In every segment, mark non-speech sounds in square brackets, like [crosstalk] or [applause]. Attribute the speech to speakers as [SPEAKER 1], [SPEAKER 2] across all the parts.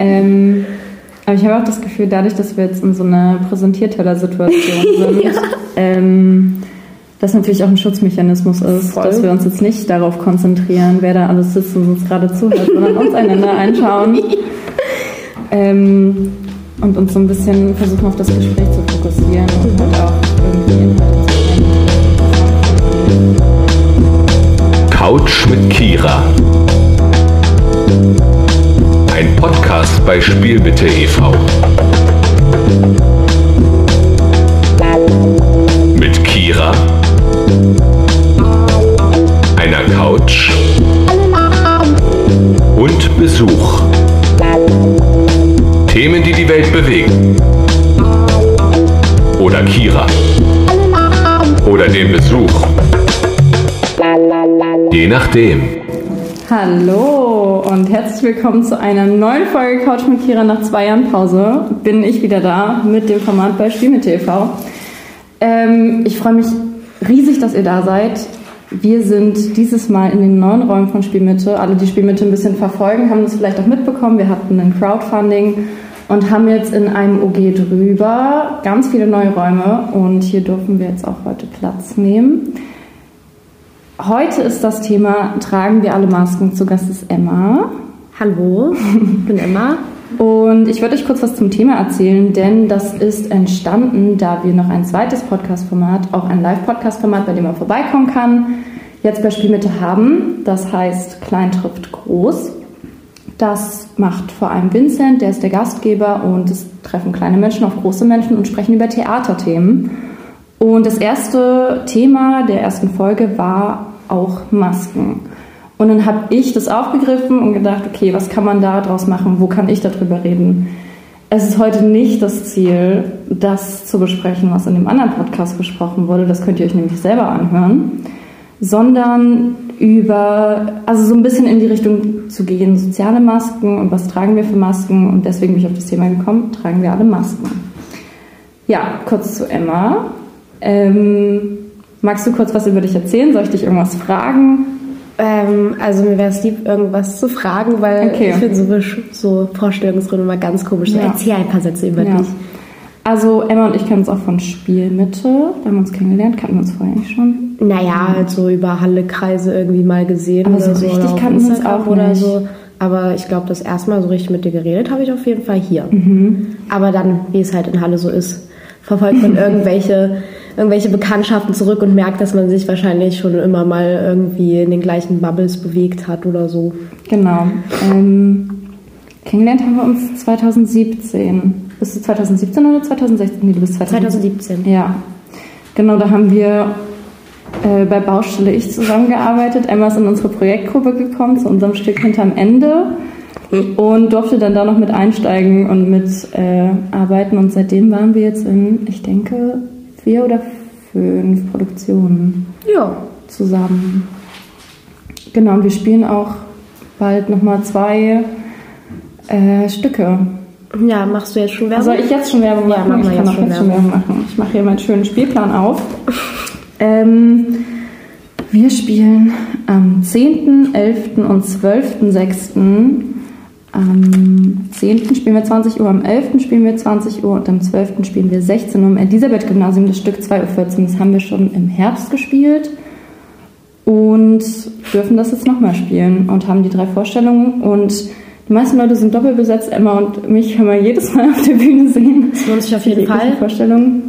[SPEAKER 1] Ähm, aber ich habe auch das Gefühl, dadurch, dass wir jetzt in so einer Präsentierteller-Situation [laughs] sind, ja. ähm, das natürlich auch ein Schutzmechanismus ist, Voll. dass wir uns jetzt nicht darauf konzentrieren, wer da alles sitzt und uns gerade zuhört, sondern uns einander einschauen [laughs] ähm, und uns so ein bisschen versuchen, auf das Gespräch zu fokussieren und halt auch irgendwie Inhalte
[SPEAKER 2] zu Couch mit Kira. Ein Podcast bei Spielbitte e.V. Mit Kira einer Couch und Besuch. Themen, die die Welt bewegen. Oder Kira. Oder den Besuch. Je nachdem.
[SPEAKER 1] Hallo und herzlich willkommen zu einer neuen Folge Couch mit Kira nach zwei Jahren Pause. Bin ich wieder da mit dem Format bei mit TV. Ähm, ich freue mich riesig, dass ihr da seid. Wir sind dieses Mal in den neuen Räumen von Spielmitte. Alle, die Spielmitte ein bisschen verfolgen, haben das vielleicht auch mitbekommen. Wir hatten ein Crowdfunding und haben jetzt in einem OG drüber ganz viele neue Räume und hier dürfen wir jetzt auch heute Platz nehmen. Heute ist das Thema, tragen wir alle Masken? Zu Gast ist Emma.
[SPEAKER 3] Hallo, ich bin Emma.
[SPEAKER 1] Und ich würde euch kurz was zum Thema erzählen, denn das ist entstanden, da wir noch ein zweites Podcast-Format, auch ein Live-Podcast-Format, bei dem man vorbeikommen kann, jetzt bei Spielmitte haben. Das heißt Klein trifft groß. Das macht vor allem Vincent, der ist der Gastgeber und es treffen kleine Menschen auf große Menschen und sprechen über Theaterthemen. Und das erste Thema der ersten Folge war auch Masken. Und dann habe ich das aufgegriffen und gedacht, okay, was kann man daraus machen? Wo kann ich darüber reden? Es ist heute nicht das Ziel, das zu besprechen, was in dem anderen Podcast besprochen wurde. Das könnt ihr euch nämlich selber anhören. Sondern über, also so ein bisschen in die Richtung zu gehen, soziale Masken und was tragen wir für Masken. Und deswegen bin ich auf das Thema gekommen, tragen wir alle Masken. Ja, kurz zu Emma. Ähm, magst du kurz was über dich erzählen? Soll ich dich irgendwas fragen?
[SPEAKER 3] Ähm, also mir wäre es lieb, irgendwas zu fragen, weil okay. ich finde so, so Vorstellungsrunden immer ganz komisch. Ja. Erzähl ein paar Sätze über ja. dich.
[SPEAKER 1] Also Emma und ich kennen uns auch von Spielmitte. Da haben wir uns kennengelernt. Kannten wir uns vorher nicht schon?
[SPEAKER 3] Naja, halt so über Halle-Kreise irgendwie mal gesehen.
[SPEAKER 1] Aber so richtig so, kannten wir uns auch oder nicht. so.
[SPEAKER 3] Aber ich glaube, das erste Mal so richtig mit dir geredet habe ich auf jeden Fall hier. Mhm. Aber dann, wie es halt in Halle so ist, verfolgt man irgendwelche irgendwelche Bekanntschaften zurück und merkt, dass man sich wahrscheinlich schon immer mal irgendwie in den gleichen Bubbles bewegt hat oder so.
[SPEAKER 1] Genau. Ähm, kennengelernt haben wir uns 2017. Bist du 2017 oder 2016? Nee, du bist
[SPEAKER 3] 2017.
[SPEAKER 1] Ja. Genau, da haben wir äh, bei Baustelle Ich zusammengearbeitet. Emma ist in unsere Projektgruppe gekommen, zu unserem Stück hinterm Ende und durfte dann da noch mit einsteigen und mit äh, arbeiten. Und seitdem waren wir jetzt in, ich denke, vier oder fünf Produktionen
[SPEAKER 3] ja.
[SPEAKER 1] zusammen. Genau, und wir spielen auch bald nochmal zwei äh, Stücke.
[SPEAKER 3] Ja, machst du jetzt schon Werbung?
[SPEAKER 1] Soll ich jetzt schon Werbung machen? Ja, ich kann auch jetzt schon Werbung machen. Ich mache hier meinen schönen Spielplan auf. [laughs] ähm, wir spielen am 10., 11. und 12.06. Am 10. spielen wir 20 Uhr, am 11. spielen wir 20 Uhr und am 12. spielen wir 16 Uhr im Elisabeth-Gymnasium, das Stück 2.14 Uhr. Das haben wir schon im Herbst gespielt und dürfen das jetzt nochmal spielen und haben die drei Vorstellungen und die meisten Leute sind doppelt besetzt. Emma und mich können wir jedes Mal auf der Bühne sehen.
[SPEAKER 3] Das lohnt sich auf jeden Fall.
[SPEAKER 1] Vorstellung.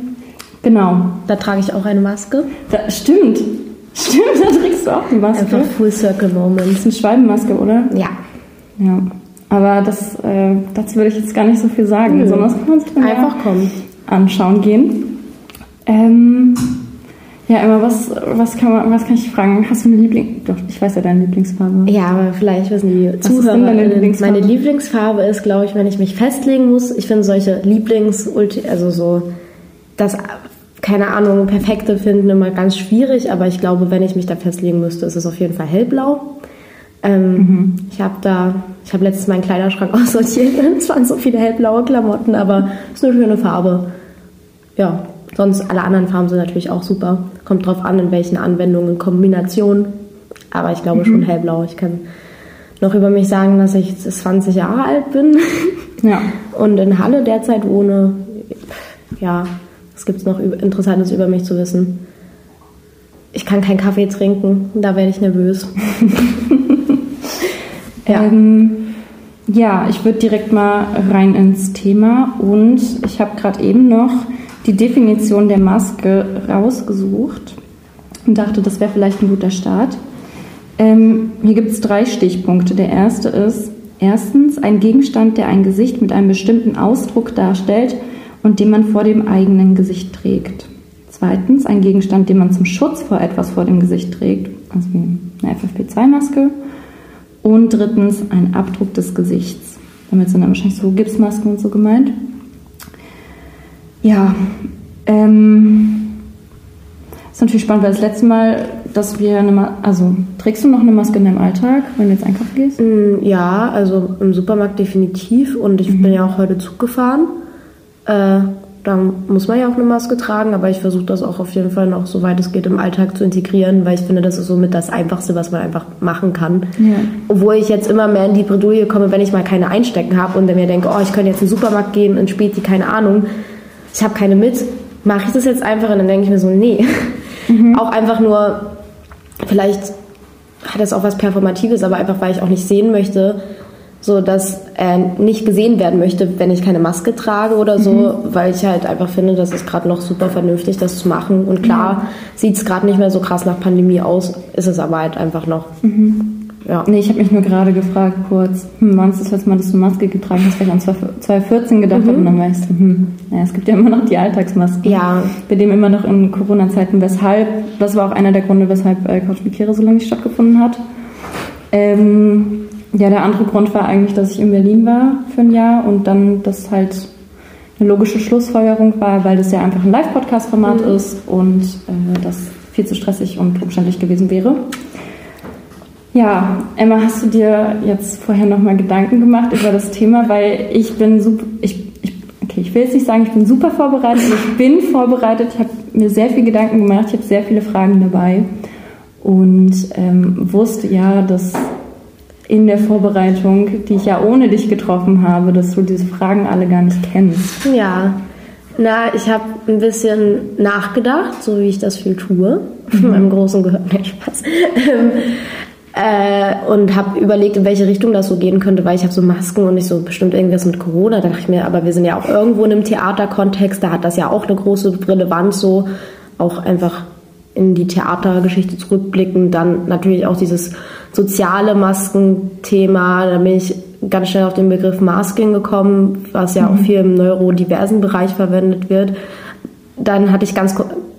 [SPEAKER 1] Genau.
[SPEAKER 3] Da trage ich auch eine Maske.
[SPEAKER 1] Da, stimmt. Stimmt, da trägst du auch die Maske.
[SPEAKER 3] Einfach Full Circle Moment. Das
[SPEAKER 1] ist eine Schwalbenmaske, oder?
[SPEAKER 3] Ja.
[SPEAKER 1] Ja. Aber das, äh, dazu würde ich jetzt gar nicht so viel sagen, mhm. sondern das kann man sich dann
[SPEAKER 3] einfach kommen.
[SPEAKER 1] anschauen gehen. Ähm, ja, Emma, was, was, kann man, was kann ich fragen? Hast du eine Lieblings... Doch, ich weiß ja deine Lieblingsfarbe.
[SPEAKER 3] Ja, aber vielleicht wissen die was Zuhörer... Ist deine Lieblingsfarbe? Meine Lieblingsfarbe ist, glaube ich, wenn ich mich festlegen muss. Ich finde solche Lieblings... Also so... Das, keine Ahnung, perfekte finden immer ganz schwierig, aber ich glaube, wenn ich mich da festlegen müsste, ist es auf jeden Fall hellblau. Ähm, mhm. Ich habe da, ich habe letztens meinen Kleiderschrank [laughs] aussortiert. es waren so viele hellblaue Klamotten, aber es ist eine schöne Farbe. Ja, sonst alle anderen Farben sind natürlich auch super. Kommt drauf an, in welchen Anwendungen, Kombinationen. Aber ich glaube mhm. schon hellblau. Ich kann noch über mich sagen, dass ich 20 Jahre alt bin. [laughs] Ja. Und in Halle derzeit wohne, ja, was gibt es noch Interessantes über mich zu wissen? Ich kann keinen Kaffee trinken, da werde ich nervös. [laughs]
[SPEAKER 1] ja. Ähm, ja, ich würde direkt mal rein ins Thema und ich habe gerade eben noch die Definition der Maske rausgesucht und dachte, das wäre vielleicht ein guter Start. Ähm, hier gibt es drei Stichpunkte. Der erste ist erstens ein Gegenstand, der ein Gesicht mit einem bestimmten Ausdruck darstellt und den man vor dem eigenen Gesicht trägt. Zweitens ein Gegenstand, den man zum Schutz vor etwas vor dem Gesicht trägt, also wie eine FFP2-Maske. Und drittens ein Abdruck des Gesichts. Damit sind dann wahrscheinlich so Gipsmasken und so gemeint. Ja, ähm, ist natürlich spannend, weil das letzte Mal, dass wir eine Maske, also trägst du noch eine Maske in deinem Alltag, wenn du jetzt einkaufen gehst?
[SPEAKER 3] Mm, ja, also im Supermarkt definitiv und ich mhm. bin ja auch heute Zug gefahren. Äh, dann muss man ja auch eine Maske tragen, aber ich versuche das auch auf jeden Fall noch, soweit es geht, im Alltag zu integrieren, weil ich finde, das ist somit das Einfachste, was man einfach machen kann. Ja. Obwohl ich jetzt immer mehr in die Bredouille komme, wenn ich mal keine einstecken habe und dann mir denke, oh, ich könnte jetzt in den Supermarkt gehen, in Späti, keine Ahnung, ich habe keine mit, mache ich das jetzt einfach und dann denke ich mir so, nee. Mhm. Auch einfach nur, vielleicht hat das auch was Performatives, aber einfach, weil ich auch nicht sehen möchte, so dass er nicht gesehen werden möchte, wenn ich keine Maske trage oder so, mhm. weil ich halt einfach finde, das ist gerade noch super vernünftig, das zu machen. Und klar mhm. sieht es gerade nicht mehr so krass nach Pandemie aus, ist es aber halt einfach noch.
[SPEAKER 1] Mhm. Ja. Nee, ich habe mich nur gerade gefragt kurz, hm, wann ist das letzte Mal, dass du Maske getragen hast, weil ich an 2014 gedacht mhm. habe und dann weißt du, hm, naja, es gibt ja immer noch die Alltagsmasken.
[SPEAKER 3] Ja.
[SPEAKER 1] Bei dem immer noch in Corona-Zeiten, weshalb, das war auch einer der Gründe, weshalb äh, Couch Mikere so lange nicht stattgefunden hat. Ähm, ja, der andere Grund war eigentlich, dass ich in Berlin war für ein Jahr und dann das halt eine logische Schlussfolgerung war, weil das ja einfach ein Live-Podcast-Format mhm. ist und äh, das viel zu stressig und umständlich gewesen wäre. Ja, Emma, hast du dir jetzt vorher nochmal Gedanken gemacht über das Thema? Weil ich bin super, ich, ich, okay, ich will jetzt nicht sagen, ich bin super vorbereitet, ich bin vorbereitet, ich habe mir sehr viel Gedanken gemacht, ich habe sehr viele Fragen dabei und ähm, wusste ja, dass in der Vorbereitung, die ich ja ohne dich getroffen habe, dass du diese Fragen alle gar nicht kennst.
[SPEAKER 3] Ja, na, ich habe ein bisschen nachgedacht, so wie ich das viel tue. [laughs] Mhm. Meinem großen Gehör, nee, Spaß. Ähm, äh, und habe überlegt, in welche Richtung das so gehen könnte, weil ich habe so Masken und nicht so bestimmt irgendwas mit Corona. Da dachte ich mir, aber wir sind ja auch irgendwo in einem Theaterkontext, da hat das ja auch eine große Relevanz, so auch einfach in die Theatergeschichte zurückblicken. Dann natürlich auch dieses soziale Maskenthema. Da bin ich ganz schnell auf den Begriff Masking gekommen, was ja mhm. auch viel im neurodiversen Bereich verwendet wird. Dann hatte ich ganz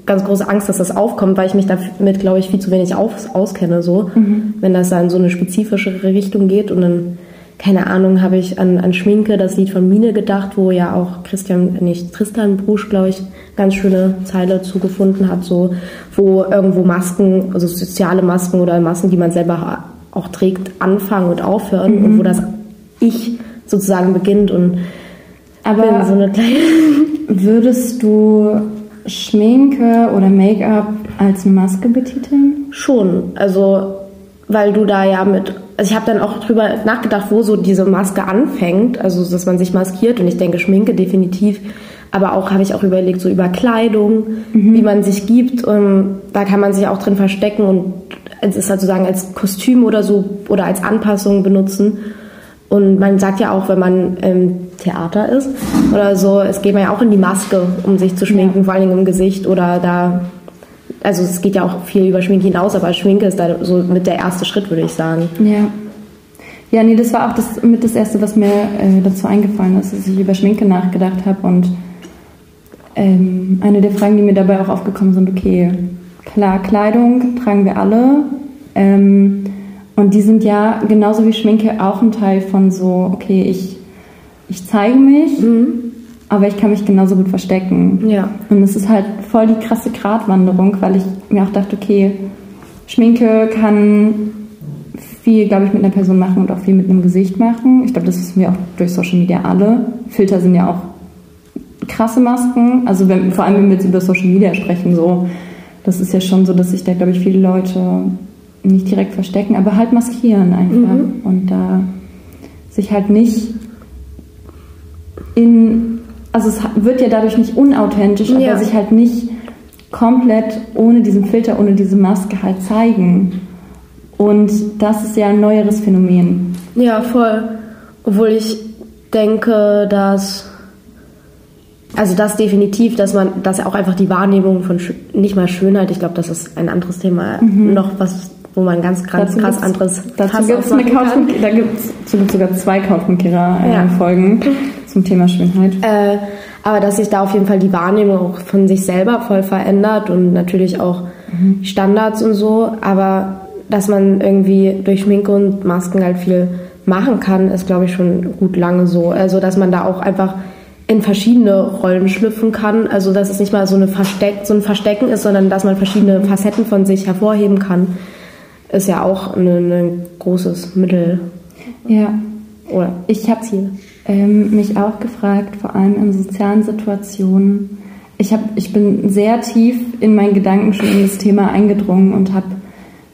[SPEAKER 3] ganz große Angst, dass das aufkommt, weil ich mich damit, glaube ich, viel zu wenig aus, auskenne, so. Mhm. Wenn das dann in so eine spezifischere Richtung geht und dann, keine Ahnung, habe ich an, an Schminke, das Lied von Mine gedacht, wo ja auch Christian, nicht Tristan Brusch, glaube ich, ganz schöne Zeile zugefunden hat, so, wo irgendwo Masken, also soziale Masken oder Masken, die man selber auch trägt, anfangen und aufhören mhm. und wo das Ich sozusagen beginnt und
[SPEAKER 1] aber so eine kleine [laughs] würdest du Schminke oder Make-up als Maske betiteln?
[SPEAKER 3] Schon. Also, weil du da ja mit. Also, ich habe dann auch drüber nachgedacht, wo so diese Maske anfängt. Also, dass man sich maskiert. Und ich denke, Schminke definitiv. Aber auch habe ich auch überlegt, so über Kleidung, mhm. wie man sich gibt. Und da kann man sich auch drin verstecken und es ist sozusagen als Kostüm oder so oder als Anpassung benutzen. Und man sagt ja auch, wenn man im Theater ist oder so, es geht man ja auch in die Maske, um sich zu schminken, ja. vor allem im Gesicht oder da. Also es geht ja auch viel über Schminke hinaus, aber Schminke ist da so mit der erste Schritt, würde ich sagen.
[SPEAKER 1] Ja. Ja, nee, das war auch das, mit das Erste, was mir äh, dazu eingefallen ist, dass ich über Schminke nachgedacht habe. Und ähm, eine der Fragen, die mir dabei auch aufgekommen sind, okay, klar, Kleidung tragen wir alle. Ähm, und die sind ja genauso wie Schminke auch ein Teil von so, okay, ich, ich zeige mich, mhm. Aber ich kann mich genauso gut verstecken.
[SPEAKER 3] Ja.
[SPEAKER 1] Und es ist halt voll die krasse Gratwanderung, weil ich mir auch dachte, okay, Schminke kann viel, glaube ich, mit einer Person machen und auch viel mit einem Gesicht machen. Ich glaube, das wissen wir auch durch Social Media alle. Filter sind ja auch krasse Masken. Also wenn, vor allem, wenn wir jetzt über Social Media sprechen, so, das ist ja schon so, dass sich da, glaube ich, viele Leute nicht direkt verstecken, aber halt maskieren einfach. Mhm. Und da sich halt nicht in, also es wird ja dadurch nicht unauthentisch, ja. aber sich halt nicht komplett ohne diesen Filter, ohne diese Maske halt zeigen. Und das ist ja ein neueres Phänomen.
[SPEAKER 3] Ja, voll. Obwohl ich denke, dass also das definitiv, dass man, dass auch einfach die Wahrnehmung von nicht mal Schönheit, ich glaube, das ist ein anderes Thema, mhm. noch was, wo man ganz krass, krass anderes.
[SPEAKER 1] Dazu gibt es eine Couch, da gibt es sogar zwei Couchmikira-Folgen äh, ja. [laughs] zum Thema Schönheit.
[SPEAKER 3] Äh, aber dass sich da auf jeden Fall die Wahrnehmung auch von sich selber voll verändert und natürlich auch mhm. Standards und so, aber dass man irgendwie durch Schminke und Masken halt viel machen kann, ist glaube ich schon gut lange so. Also dass man da auch einfach in verschiedene Rollen schlüpfen kann. Also dass es nicht mal so, eine Versteck, so ein Verstecken ist, sondern dass man verschiedene Facetten von sich hervorheben kann, ist ja auch ein, ein großes Mittel.
[SPEAKER 1] Ja. Oder ich habe ähm, mich auch gefragt, vor allem in sozialen Situationen. Ich, hab, ich bin sehr tief in meinen Gedanken schon in das Thema eingedrungen und habe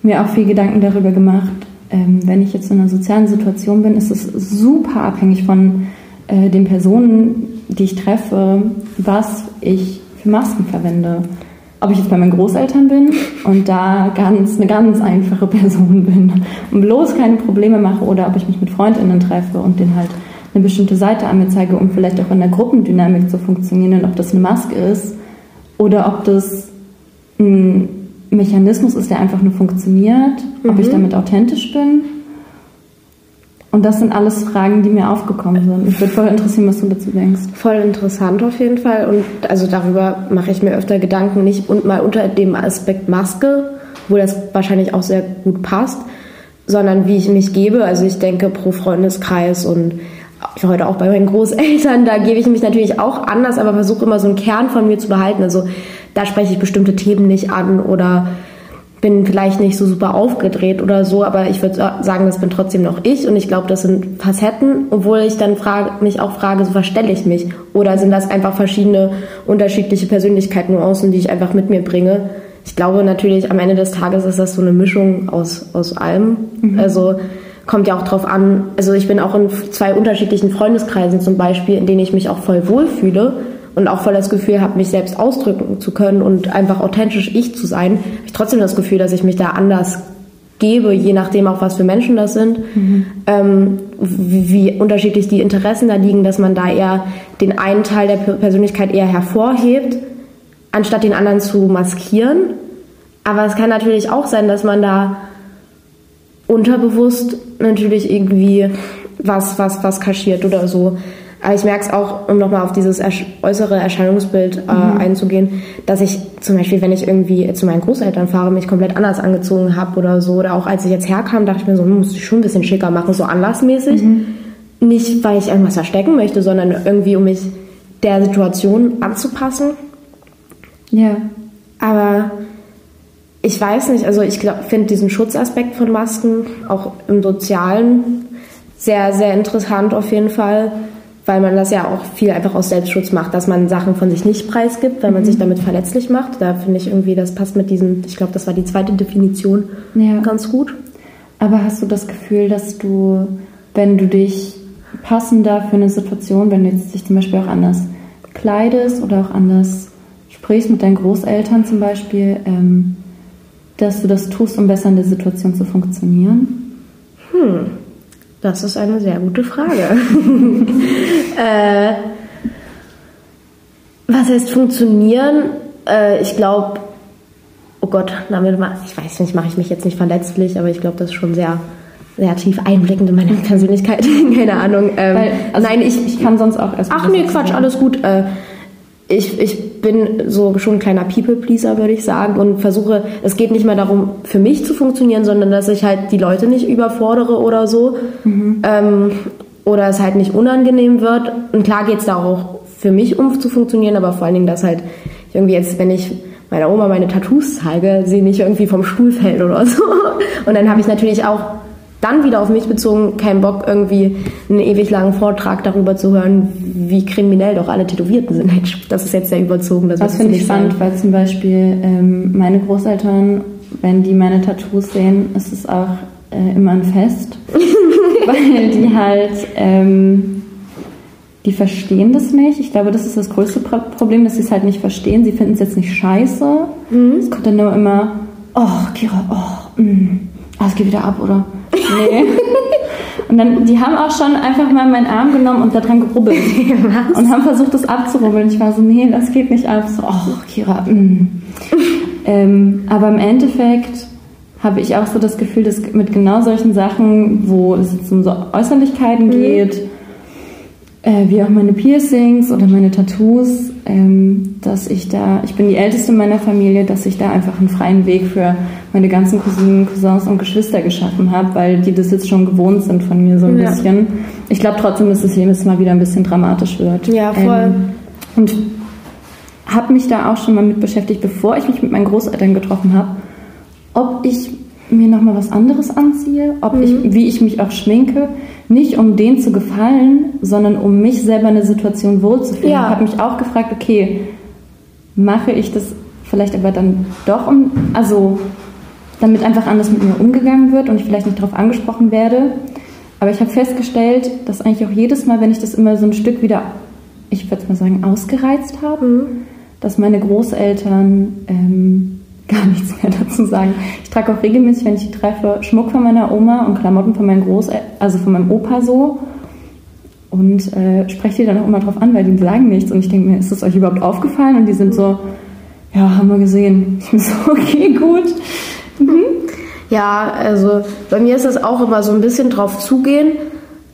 [SPEAKER 1] mir auch viel Gedanken darüber gemacht. Ähm, wenn ich jetzt in einer sozialen Situation bin, ist es super abhängig von äh, den Personen, die ich treffe, was ich für Masken verwende. Ob ich jetzt bei meinen Großeltern bin und da ganz eine ganz einfache Person bin und bloß keine Probleme mache oder ob ich mich mit Freundinnen treffe und denen halt eine bestimmte Seite an mir zeige, um vielleicht auch in der Gruppendynamik zu funktionieren und ob das eine Maske ist oder ob das ein Mechanismus ist, der einfach nur funktioniert, mhm. ob ich mhm. damit authentisch bin und das sind alles Fragen, die mir aufgekommen sind. Mich würde voll interessieren, was du dazu denkst.
[SPEAKER 3] Voll interessant auf jeden Fall. Und also darüber mache ich mir öfter Gedanken, nicht und mal unter dem Aspekt Maske, wo das wahrscheinlich auch sehr gut passt, sondern wie ich mich gebe. Also ich denke pro Freundeskreis und heute auch bei meinen Großeltern, da gebe ich mich natürlich auch anders, aber versuche immer so einen Kern von mir zu behalten. Also da spreche ich bestimmte Themen nicht an oder bin vielleicht nicht so super aufgedreht oder so, aber ich würde sagen, das bin trotzdem noch ich und ich glaube, das sind Facetten, obwohl ich dann frage, mich auch frage, so verstelle ich mich oder sind das einfach verschiedene unterschiedliche Persönlichkeiten, Nuancen, die ich einfach mit mir bringe. Ich glaube natürlich, am Ende des Tages ist das so eine Mischung aus, aus allem. Mhm. Also kommt ja auch drauf an, also ich bin auch in zwei unterschiedlichen Freundeskreisen zum Beispiel, in denen ich mich auch voll wohlfühle und auch voll das Gefühl habe, mich selbst ausdrücken zu können und einfach authentisch ich zu sein, habe ich trotzdem das Gefühl, dass ich mich da anders gebe, je nachdem auch, was für Menschen das sind, mhm. ähm, wie, wie, unterschiedlich die Interessen da liegen, dass man da eher den einen Teil der Persönlichkeit eher hervorhebt, anstatt den anderen zu maskieren. Aber es kann natürlich auch sein, dass man da unterbewusst natürlich irgendwie was, was, was kaschiert oder so. Aber ich merke es auch, um nochmal auf dieses äußere Erscheinungsbild äh, mhm. einzugehen, dass ich zum Beispiel, wenn ich irgendwie zu meinen Großeltern fahre, mich komplett anders angezogen habe oder so. Oder auch als ich jetzt herkam, dachte ich mir so, hm, muss ich schon ein bisschen schicker machen, so anlassmäßig. Mhm. Nicht, weil ich irgendwas verstecken möchte, sondern irgendwie, um mich der Situation anzupassen.
[SPEAKER 1] Ja.
[SPEAKER 3] Aber ich weiß nicht, also ich finde diesen Schutzaspekt von Masken auch im Sozialen sehr, sehr interessant auf jeden Fall weil man das ja auch viel einfach aus Selbstschutz macht, dass man Sachen von sich nicht preisgibt, weil man mhm. sich damit verletzlich macht. Da finde ich irgendwie, das passt mit diesen, ich glaube, das war die zweite Definition, ja. ganz gut.
[SPEAKER 1] Aber hast du das Gefühl, dass du, wenn du dich passender für eine Situation, wenn du jetzt dich zum Beispiel auch anders kleidest oder auch anders sprichst mit deinen Großeltern zum Beispiel, ähm, dass du das tust, um besser in der Situation zu funktionieren?
[SPEAKER 3] Hm. Das ist eine sehr gute Frage. [laughs] äh, was heißt funktionieren? Äh, ich glaube, oh Gott, damit, ich weiß nicht, mache ich mich jetzt nicht verletzlich, aber ich glaube, das ist schon sehr, sehr tief einblickend in meine Persönlichkeit. [laughs] Keine Ahnung. Ähm, Weil, also nein, ich, ich kann sonst auch erst. Ach nee, Quatsch, alles gut. Äh, ich, ich bin so schon ein kleiner People-Pleaser, würde ich sagen, und versuche, es geht nicht mehr darum, für mich zu funktionieren, sondern dass ich halt die Leute nicht überfordere oder so. Mhm. Ähm, oder es halt nicht unangenehm wird. Und klar geht es da auch für mich um zu funktionieren, aber vor allen Dingen, dass halt irgendwie jetzt, wenn ich meiner Oma meine Tattoos zeige, sie nicht irgendwie vom Stuhl fällt oder so. [laughs] Und dann habe ich natürlich auch dann wieder auf mich bezogen keinen Bock, irgendwie einen ewig langen Vortrag darüber zu hören, wie kriminell doch alle Tätowierten sind. [laughs] Das ist jetzt sehr überzogen.
[SPEAKER 1] Das, das finde ich spannend, weil zum Beispiel ähm, meine Großeltern, wenn die meine Tattoos sehen, ist es auch äh, immer ein Fest, [laughs] weil die halt ähm, die verstehen das nicht. Ich glaube, das ist das größte Problem, dass sie es halt nicht verstehen. Sie finden es jetzt nicht scheiße. Mhm. Es kommt dann nur immer, oh, Kira, oh, mm. ah, es geht wieder ab, oder? Nee. Und dann, die haben auch schon einfach mal meinen Arm genommen und da dran gerubbelt. [laughs] und haben versucht, das abzurubbeln. Ich war so, nee, das geht nicht ab. So, oh, Kira, mm. ähm, aber im Endeffekt habe ich auch so das Gefühl, dass mit genau solchen Sachen, wo es jetzt um so Äußerlichkeiten mhm. geht, äh, wie auch meine Piercings oder meine Tattoos, ähm, dass ich da, ich bin die Älteste meiner Familie, dass ich da einfach einen freien Weg für meine ganzen Cousinen, Cousins und Geschwister geschaffen habe, weil die das jetzt schon gewohnt sind von mir so ein ja. bisschen. Ich glaube trotzdem, dass es jedes Mal wieder ein bisschen dramatisch wird.
[SPEAKER 3] Ja, voll. Ähm,
[SPEAKER 1] und habe mich da auch schon mal mit beschäftigt, bevor ich mich mit meinen Großeltern getroffen habe, ob ich mir nochmal was anderes anziehe, ob mhm. ich, wie ich mich auch schminke, nicht um denen zu gefallen, sondern um mich selber in der Situation wohlzufühlen. Ja. Ich habe mich auch gefragt, okay, mache ich das vielleicht aber dann doch um, also damit einfach anders mit mir umgegangen wird und ich vielleicht nicht darauf angesprochen werde. Aber ich habe festgestellt, dass eigentlich auch jedes Mal, wenn ich das immer so ein Stück wieder, ich würde es mal sagen, ausgereizt habe, mhm. dass meine Großeltern ähm, gar nichts mehr dazu sagen. Ich trage auch regelmäßig, wenn ich die treffe, Schmuck von meiner Oma und Klamotten von meinem Großeltern, also von meinem Opa so. Und äh, spreche die dann auch immer drauf an, weil die sagen nichts. Und ich denke mir, ist das euch überhaupt aufgefallen? Und die sind so, ja, haben wir gesehen. [laughs] Ich bin so, okay, gut.
[SPEAKER 3] Mhm. Ja, also bei mir ist es auch immer so ein bisschen drauf zugehen,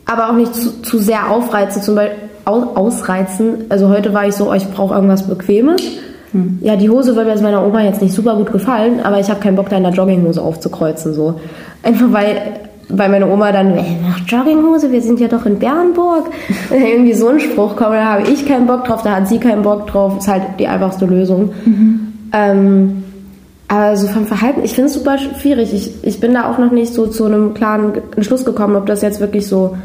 [SPEAKER 3] aber auch nicht zu, zu sehr aufreizen, zum Beispiel ausreizen. Also heute war ich so, oh, ich brauche irgendwas Bequemes. Hm. Ja, die Hose würde meiner Oma jetzt nicht super gut gefallen, aber ich habe keinen Bock, da in der Jogginghose aufzukreuzen. So. Einfach weil, weil meine Oma dann, ey, Jogginghose, wir sind ja doch in Bernburg. [laughs] irgendwie so ein Spruch kommt, da habe ich keinen Bock drauf, da hat sie keinen Bock drauf. Ist halt die einfachste Lösung. Mhm. Ähm, aber so vom Verhalten, ich finde es super schwierig. Ich, ich bin da auch noch nicht so zu einem klaren Entschluss gekommen, ob das jetzt wirklich so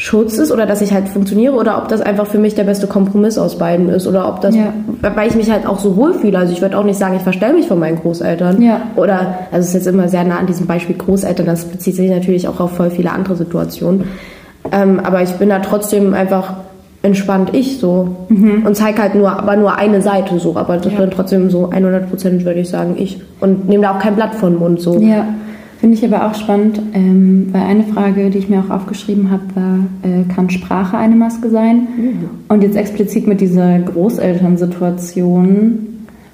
[SPEAKER 3] Schutz ist oder dass ich halt funktioniere oder ob das einfach für mich der beste Kompromiss aus beiden ist oder ob das, ja. weil ich mich halt auch so wohlfühle. Also ich würde auch nicht sagen, ich verstelle mich von meinen Großeltern. Ja. Oder, also es ist jetzt immer sehr nah an diesem Beispiel Großeltern, das bezieht sich natürlich auch auf voll viele andere Situationen. Ähm, aber ich bin da trotzdem einfach entspannt ich so mhm. und zeige halt nur, aber nur eine Seite so. Aber das ja. bin trotzdem so 100 Prozent, würde ich sagen, ich. Und nehme da auch kein Blatt von den Mund so.
[SPEAKER 1] Ja. Finde ich aber auch spannend, ähm, weil eine Frage, die ich mir auch aufgeschrieben habe, war, äh, kann Sprache eine Maske sein? Mhm. Und jetzt explizit mit dieser Großelternsituation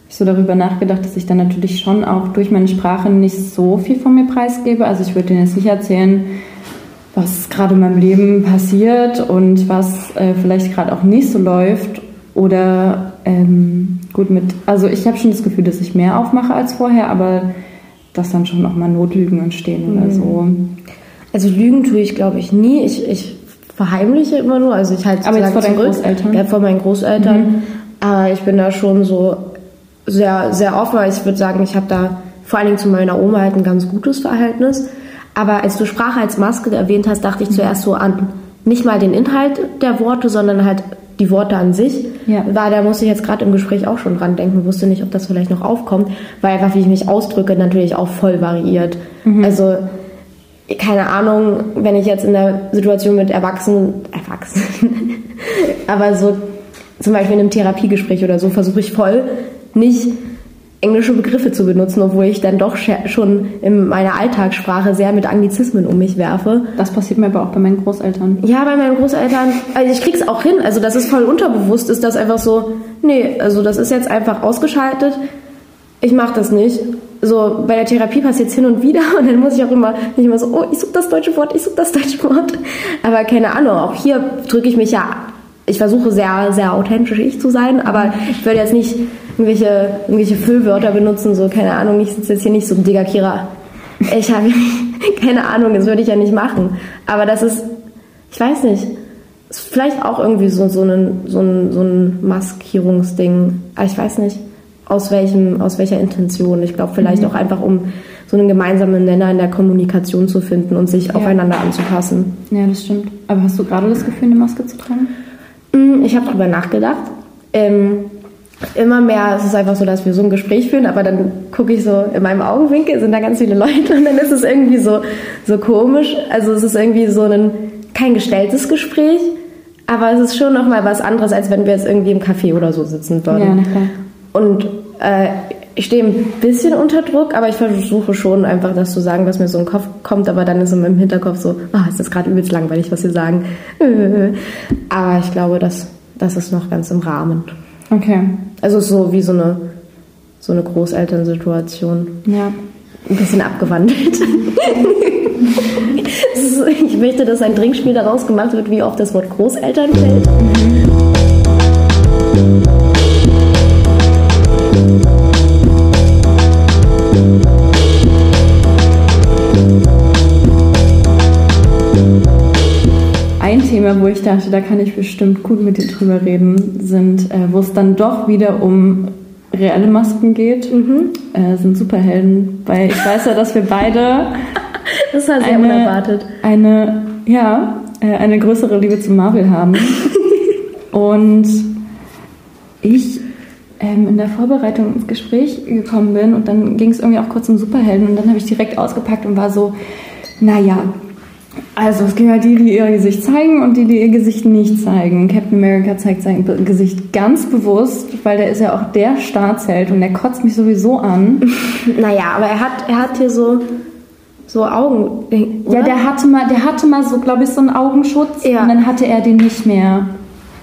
[SPEAKER 1] habe ich so darüber nachgedacht, dass ich dann natürlich schon auch durch meine Sprache nicht so viel von mir preisgebe. Also ich würde denen jetzt nicht erzählen, was gerade in meinem Leben passiert und was äh, vielleicht gerade auch nicht so läuft. Oder ähm, gut mit, also ich habe schon das Gefühl, dass ich mehr aufmache als vorher, aber dass dann schon nochmal Notlügen entstehen mhm. oder so.
[SPEAKER 3] Also Lügen tue ich, glaube ich, nie. Ich, ich verheimliche immer nur. Also ich halte
[SPEAKER 1] Aber jetzt vor deinen Großeltern?
[SPEAKER 3] Ja, vor meinen Großeltern. Mhm. Aber ich bin da schon so sehr, sehr offen. Ich würde sagen, ich habe da vor allen Dingen zu meiner Oma halt ein ganz gutes Verhältnis. Aber als du Sprache als Maske erwähnt hast, dachte ich mhm. zuerst so an nicht mal den Inhalt der Worte, sondern halt die Worte an sich. Ja. War, da musste ich jetzt gerade im Gespräch auch schon dran denken, wusste nicht, ob das vielleicht noch aufkommt, weil einfach, wie ich mich ausdrücke, natürlich auch voll variiert. Mhm. Also, keine Ahnung, wenn ich jetzt in der Situation mit Erwachsenen, Erwachsenen, [laughs] aber so zum Beispiel in einem Therapiegespräch oder so, versuche ich voll nicht englische Begriffe zu benutzen, obwohl ich dann doch schon in meiner Alltagssprache sehr mit Anglizismen um mich werfe.
[SPEAKER 1] Das passiert mir aber auch bei meinen Großeltern.
[SPEAKER 3] Ja, bei meinen Großeltern, also ich krieg's auch hin, also das ist voll unterbewusst, ist das einfach so, nee, also das ist jetzt einfach ausgeschaltet, ich mache das nicht. So, bei der Therapie passiert es hin und wieder [laughs] und dann muss ich auch immer nicht immer so, oh, ich suche das deutsche Wort, ich suche das deutsche Wort. Aber keine Ahnung, auch hier drücke ich mich ja, ich versuche sehr, sehr authentisch ich zu sein, aber ich würde jetzt nicht irgendwelche, irgendwelche Füllwörter benutzen, so, keine Ahnung, ich sitze jetzt hier nicht so, Digga, Kira, ich habe [laughs] keine Ahnung, das würde ich ja nicht machen. Aber das ist, ich weiß nicht, ist vielleicht auch irgendwie so, so, ein, so, ein, so ein Maskierungsding. Aber ich weiß nicht, aus, welchem, aus welcher Intention. Ich glaube, vielleicht mhm. auch einfach, um so einen gemeinsamen Nenner in der Kommunikation zu finden und sich ja. aufeinander anzupassen.
[SPEAKER 1] Ja, das stimmt. Aber hast du gerade das Gefühl, eine Maske zu tragen?
[SPEAKER 3] Mm, ich habe darüber nachgedacht. Ähm, immer mehr, es ist einfach so, dass wir so ein Gespräch führen, aber dann gucke ich so in meinem Augenwinkel, sind da ganz viele Leute [laughs] und dann ist es irgendwie so, so komisch. Also es ist irgendwie so ein, kein gestelltes Gespräch, Aber es ist schon nochmal was anderes, als wenn wir jetzt irgendwie im Café oder so sitzen würden. Ja, na klar. Und äh, ich stehe ein bisschen unter Druck, aber ich versuche schon einfach das zu sagen, was mir so im Kopf kommt, aber dann ist in meinem Hinterkopf so, oh, ist das gerade übelst langweilig, was wir sagen. [laughs] Aber ich glaube, das, das ist noch ganz im Rahmen.
[SPEAKER 1] Okay.
[SPEAKER 3] Also so wie so eine, so eine Großelternsituation.
[SPEAKER 1] Ja.
[SPEAKER 3] Ein bisschen abgewandelt. [laughs] ich möchte, dass ein Trinkspiel daraus gemacht wird, wie oft das Wort Großeltern fällt.
[SPEAKER 1] Thema, wo ich dachte, da kann ich bestimmt gut mit dir drüber reden, sind, äh, wo es dann doch wieder um reelle Masken geht, mhm. äh, sind Superhelden, weil ich weiß ja, dass wir beide [laughs]
[SPEAKER 3] das war sehr eine, unerwartet.
[SPEAKER 1] Eine, ja, äh, eine größere Liebe zu Marvel haben. [laughs] und ich ähm, in der Vorbereitung ins Gespräch gekommen bin und dann ging es irgendwie auch kurz um Superhelden und dann habe ich direkt ausgepackt und war so, naja, also es gibt ja die, die ihr Gesicht zeigen und die, die ihr Gesicht nicht zeigen. Captain America zeigt sein Gesicht ganz bewusst, weil der ist ja auch der Staatsheld und der kotzt mich sowieso an. [laughs]
[SPEAKER 3] naja, aber er hat, er hat hier so so Augen.
[SPEAKER 1] Oder? Ja, der hatte mal, der hatte mal so, glaube ich, so einen Augenschutz ja. und dann hatte er den nicht mehr.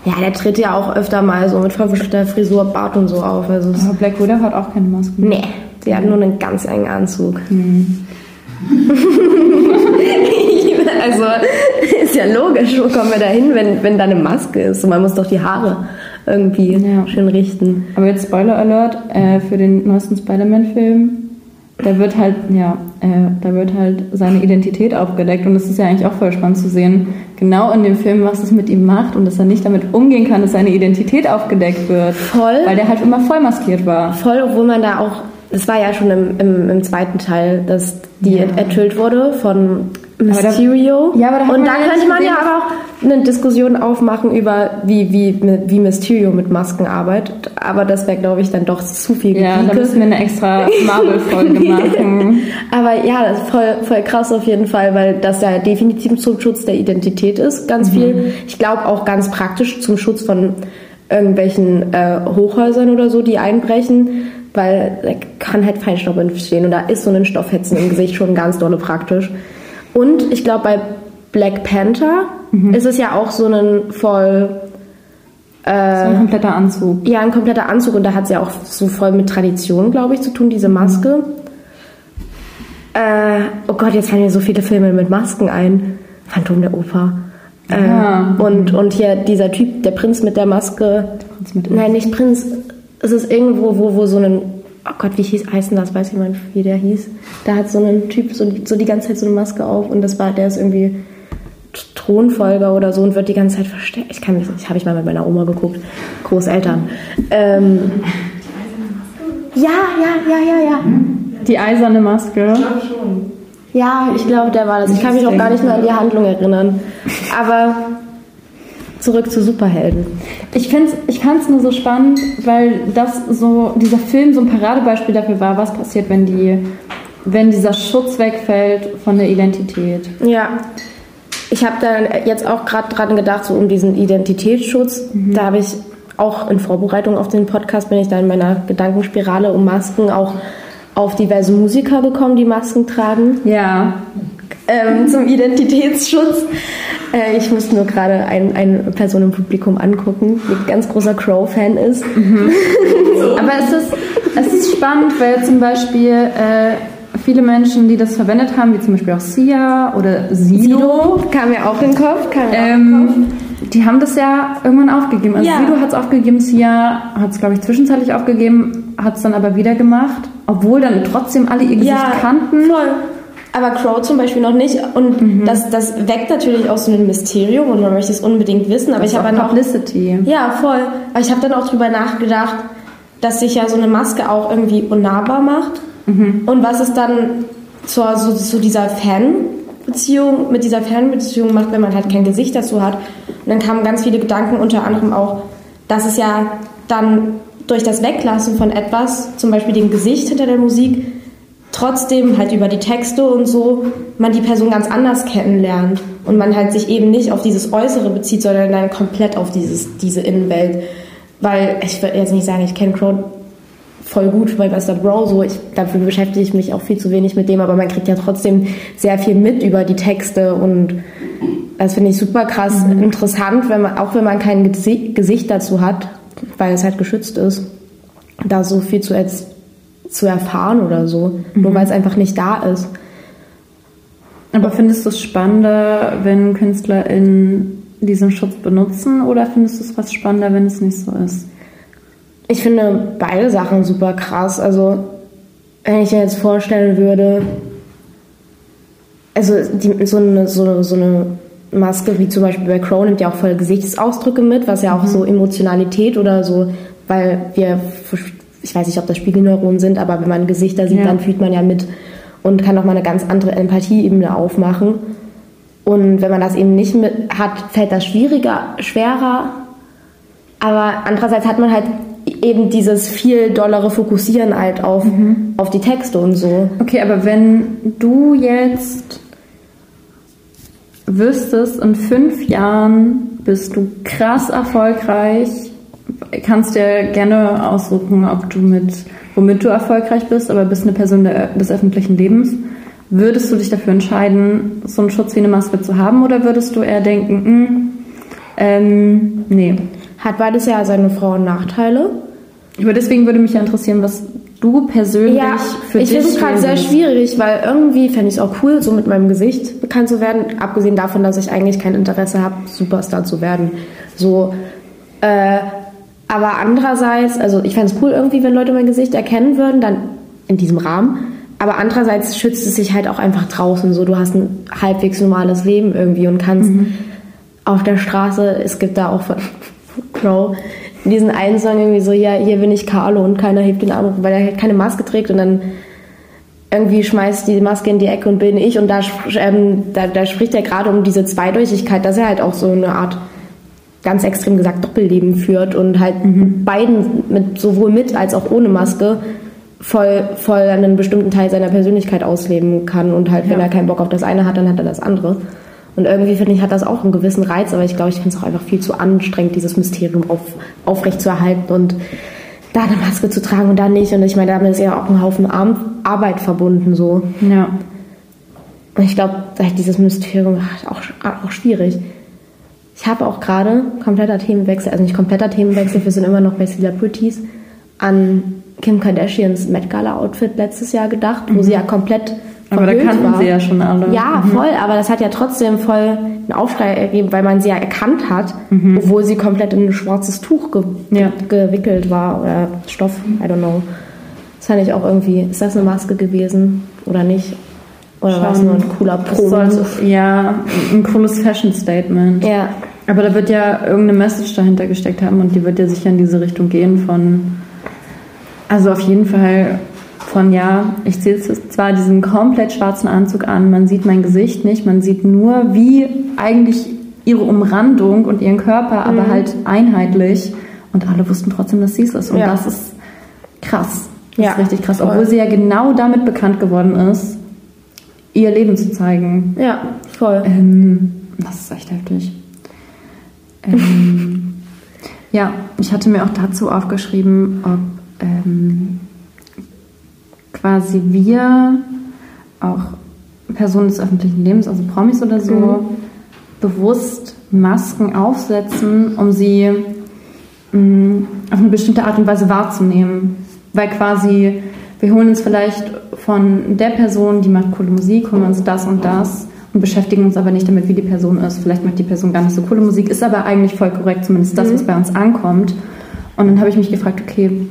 [SPEAKER 3] Ja, der tritt ja auch öfter mal so mit verwischter Frisur, Bart und so auf. Also
[SPEAKER 1] Aber Black Widow hat auch keine Maske.
[SPEAKER 3] Nee, sie hat nur einen ganz engen Anzug. Hm. [laughs] [laughs] [laughs] also ist ja logisch, wo kommen wir da hin, wenn, wenn da eine Maske ist? Und man muss doch die Haare irgendwie ja. schön richten.
[SPEAKER 1] Aber jetzt Spoiler Alert äh, für den neuesten Spider-Man-Film da wird halt, ja, äh, da wird halt seine Identität aufgedeckt und es ist ja eigentlich auch voll spannend zu sehen, genau in dem Film, was es mit ihm macht und dass er nicht damit umgehen kann, dass seine Identität aufgedeckt wird.
[SPEAKER 3] Voll.
[SPEAKER 1] Weil der halt immer voll maskiert war.
[SPEAKER 3] Voll, obwohl man da auch, das war ja schon im, im, im zweiten Teil, dass die ja. enthüllt wurde von Mysterio.
[SPEAKER 1] Da, ja, aber da
[SPEAKER 3] und da könnte man ja aber auch eine Diskussion aufmachen über, wie, wie, wie Mysterio mit Masken arbeitet. Aber das wäre, glaube ich, dann doch zu viel
[SPEAKER 1] Gebiete. Ja, da müssen wir eine extra Marvel-Folge [laughs] machen.
[SPEAKER 3] aber ja, das ist voll, voll krass auf jeden Fall, weil das ja definitiv zum Schutz der Identität ist, ganz mhm. viel. Ich glaube auch ganz praktisch zum Schutz von irgendwelchen äh, Hochhäusern oder so, die einbrechen, weil da kann halt Feinstaub entstehen und da ist so ein Stoffhetzen im Gesicht schon ganz dolle praktisch. Und ich glaube, bei Black Panther mhm. ist es ja auch so ein voll.
[SPEAKER 1] Äh, so ein kompletter Anzug.
[SPEAKER 3] Ja, ein kompletter Anzug und da hat es ja auch so voll mit Tradition, glaube ich, zu tun, diese Maske. Mhm. Äh, oh Gott, jetzt fallen mir so viele Filme mit Masken ein. Phantom der Oper. Äh, ja. und, und hier dieser Typ, der Prinz mit der Maske. Prinz mit Nein, nicht Prinz. Es ist irgendwo, wo, wo so ein oh Gott, wie hieß heißen das? Weiß jemand, wie der hieß? Da hat so ein Typ so, so die ganze Zeit so eine Maske auf und das war, der ist irgendwie Thronfolger oder so und wird die ganze Zeit versteckt. Ich kann mich nicht, habe ich mal mit meiner Oma geguckt. Großeltern. Ähm, ja, ja, ja, ja, ja.
[SPEAKER 1] Die eiserne Maske.
[SPEAKER 3] Ich glaube schon. Ja, ich glaube, der war das. Ich kann mich auch gar nicht mehr an die Handlung erinnern. Aber zurück zu Superhelden.
[SPEAKER 1] Ich, ich fand es nur so spannend, weil das so, dieser Film so ein Paradebeispiel dafür war, was passiert, wenn, die, wenn dieser Schutz wegfällt von der Identität.
[SPEAKER 3] Ja. Ich habe da jetzt auch gerade dran gedacht, so um diesen Identitätsschutz. Mhm. Da habe ich auch in Vorbereitung auf den Podcast, bin ich da in meiner Gedankenspirale um Masken auch auf diverse Musiker gekommen, die Masken tragen.
[SPEAKER 1] Ja.
[SPEAKER 3] Ähm, zum Identitätsschutz. Äh, ich muss nur gerade ein, eine Person im Publikum angucken, die ein ganz großer Crow-Fan ist. Mhm. [laughs]
[SPEAKER 1] Aber es ist, es ist spannend, weil zum Beispiel äh, viele Menschen, die das verwendet haben, wie zum Beispiel auch Sia oder Sido, Sido
[SPEAKER 3] kam ja auch in den Kopf,
[SPEAKER 1] ähm, die haben das ja irgendwann aufgegeben. Also ja. Sido hat es aufgegeben, Sia hat es, glaube ich, zwischenzeitlich aufgegeben, hat es dann aber wieder gemacht, obwohl dann trotzdem alle ihr Gesicht ja, kannten.
[SPEAKER 3] Voll aber Crow zum Beispiel noch nicht. Und mhm. das, das weckt natürlich auch so ein Mysterium und man möchte es unbedingt wissen. Aber das ich habe dann
[SPEAKER 1] Publicity.
[SPEAKER 3] Auch, ja, voll. Aber ich habe dann auch drüber nachgedacht, dass sich ja so eine Maske auch irgendwie unnahbar macht. Mhm. Und was es dann zur, so, zu dieser Fanbeziehung, mit dieser Fanbeziehung macht, wenn man halt kein Gesicht dazu hat. Und dann kamen ganz viele Gedanken, unter anderem auch, dass es ja dann durch das Weglassen von etwas, zum Beispiel dem Gesicht hinter der Musik, trotzdem halt über die Texte und so man die Person ganz anders kennenlernt und man halt sich eben nicht auf dieses Äußere bezieht, sondern dann komplett auf dieses, diese Innenwelt. Weil ich würde jetzt nicht sagen, ich kenne Crow voll gut bei Bester Bro, so ich, dafür beschäftige ich mich auch viel zu wenig mit dem, aber man kriegt ja trotzdem sehr viel mit über die Texte und das finde ich super krass mhm. interessant, wenn man, auch wenn man kein Gesicht dazu hat, weil es halt geschützt ist, da so viel zu, zu erfahren oder so, mhm. nur weil es einfach nicht da ist.
[SPEAKER 1] Aber findest du es spannender, wenn KünstlerInnen diesen Schutz benutzen oder findest du es was spannender, wenn es nicht so ist?
[SPEAKER 3] Ich finde beide Sachen super krass. Also, wenn ich mir jetzt vorstellen würde, also die, so, eine, so, so eine Maske wie zum Beispiel bei Crow nimmt ja auch voll Gesichtsausdrücke mit, was ja auch mhm. so Emotionalität oder so, weil wir, ich weiß nicht, ob das Spiegelneuronen sind, aber wenn man Gesichter sieht, ja. dann fühlt man ja mit und kann auch mal eine ganz andere Empathieebene aufmachen. Und wenn man das eben nicht mit hat, fällt das schwieriger, schwerer. Aber andererseits hat man halt eben dieses viel dollere Fokussieren halt auf, mhm. auf die Texte und so.
[SPEAKER 1] Okay, aber wenn du jetzt wüsstest, in fünf Jahren bist du krass erfolgreich, kannst dir gerne aussuchen, ob du mit, womit du erfolgreich bist, aber bist eine Person der, des öffentlichen Lebens. Würdest du dich dafür entscheiden, so einen Schutz wie eine Maske zu haben oder würdest du eher denken, mh, hm, ähm, nee.
[SPEAKER 3] Hat beides ja seine Vor- und Nachteile.
[SPEAKER 1] Aber deswegen würde mich ja interessieren, was du persönlich ja,
[SPEAKER 3] für ich dich... Ich finde es gerade sehr schwierig, weil irgendwie fände ich es auch cool, so mit meinem Gesicht bekannt zu werden. Abgesehen davon, dass ich eigentlich kein Interesse habe, Superstar zu werden. So, äh, aber andererseits, also ich fände es cool irgendwie, wenn Leute mein Gesicht erkennen würden, dann in diesem Rahmen. Aber andererseits schützt es sich halt auch einfach draußen. So, du hast ein halbwegs normales Leben irgendwie und kannst mhm. auf der Straße, es gibt da auch [laughs] von Crow diesen einen Song irgendwie so, ja, hier bin ich Carlo und keiner hebt den Arm, weil er halt keine Maske trägt und dann irgendwie schmeißt die Maske in die Ecke und bin ich und da, ähm, da, da spricht er gerade um diese Zweideutigkeit, dass er halt auch so eine Art ganz extrem gesagt Doppelleben führt und halt mhm. beiden mit sowohl mit als auch ohne Maske voll voll einen bestimmten Teil seiner Persönlichkeit ausleben kann und halt ja. wenn er keinen Bock auf das eine hat, dann hat er das andere. Und irgendwie finde ich, hat das auch einen gewissen Reiz, aber ich glaube, ich finde es auch einfach viel zu anstrengend, dieses Mysterium auf, aufrechtzuerhalten und da eine Maske zu tragen und da nicht. Und ich meine, damit ist ja auch ein Haufen Arbeit verbunden, so.
[SPEAKER 1] Ja.
[SPEAKER 3] Und ich glaube, dieses Mysterium ist auch, auch schwierig. Ich habe auch gerade kompletter Themenwechsel, also nicht kompletter Themenwechsel, wir sind immer noch bei Celebrities, an Kim Kardashians Met Gala Outfit letztes Jahr gedacht, wo mhm. sie ja komplett
[SPEAKER 1] aber da kannten war. sie ja schon alle.
[SPEAKER 3] Ja, mhm. voll, aber das hat ja trotzdem voll einen Aufschrei ergeben, weil man sie ja erkannt hat, mhm. obwohl sie komplett in ein schwarzes Tuch ge ja. gewickelt war oder Stoff, I don't know. Das fand ich auch irgendwie, ist das eine Maske gewesen oder nicht? Oder war es nur ein cooler Promo?
[SPEAKER 1] Ja, ein cooles Fashion Statement.
[SPEAKER 3] Ja.
[SPEAKER 1] Aber da wird ja irgendeine Message dahinter gesteckt haben und die wird ja sicher in diese Richtung gehen von, also auf jeden Fall von ja, ich ziehe zwar diesen komplett schwarzen Anzug an, man sieht mein Gesicht nicht, man sieht nur, wie eigentlich ihre Umrandung und ihren Körper, aber mhm. halt einheitlich. Und alle wussten trotzdem, dass sie es ist. Und ja. das ist krass. Das ja, ist richtig krass. Voll. Obwohl sie ja genau damit bekannt geworden ist, ihr Leben zu zeigen.
[SPEAKER 3] Ja, voll.
[SPEAKER 1] Ähm, das ist echt heftig. Ähm, ja, ich hatte mir auch dazu aufgeschrieben, ob ähm, quasi wir, auch Personen des öffentlichen Lebens, also Promis oder so, mhm. bewusst Masken aufsetzen, um sie mh, mm, auf eine bestimmte Art und Weise wahrzunehmen. Weil quasi, wir holen uns vielleicht von der Person, die macht coole Musik, holen uns das und das und beschäftigen uns aber nicht damit, wie die Person ist. Vielleicht macht die Person gar nicht so coole Musik, ist aber eigentlich voll korrekt, zumindest das, mhm. was bei uns ankommt. Und dann habe ich mich gefragt, okay,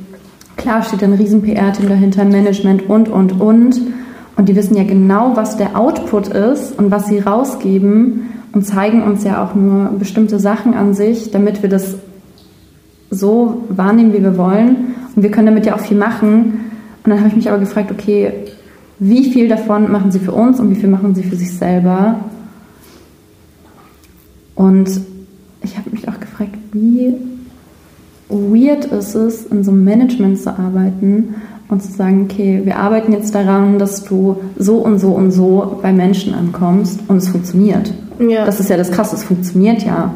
[SPEAKER 1] Klar steht ein riesen PR-Team dahinter, Management und, und, und. Und die wissen ja genau, was der Output ist und was sie rausgeben und zeigen uns ja auch nur bestimmte Sachen an sich, damit wir das so wahrnehmen, wie wir wollen. Und wir können damit ja auch viel machen. Und dann habe ich mich aber gefragt, okay, wie viel davon machen sie für uns und wie viel machen sie für sich selber? Und ich habe mich auch gefragt, wie weird ist es, in so einem Management zu arbeiten, und zu sagen, okay, wir arbeiten jetzt daran, dass du so und so und so bei Menschen ankommst und es funktioniert. Ja. Das ist ja das Krasse, es funktioniert ja.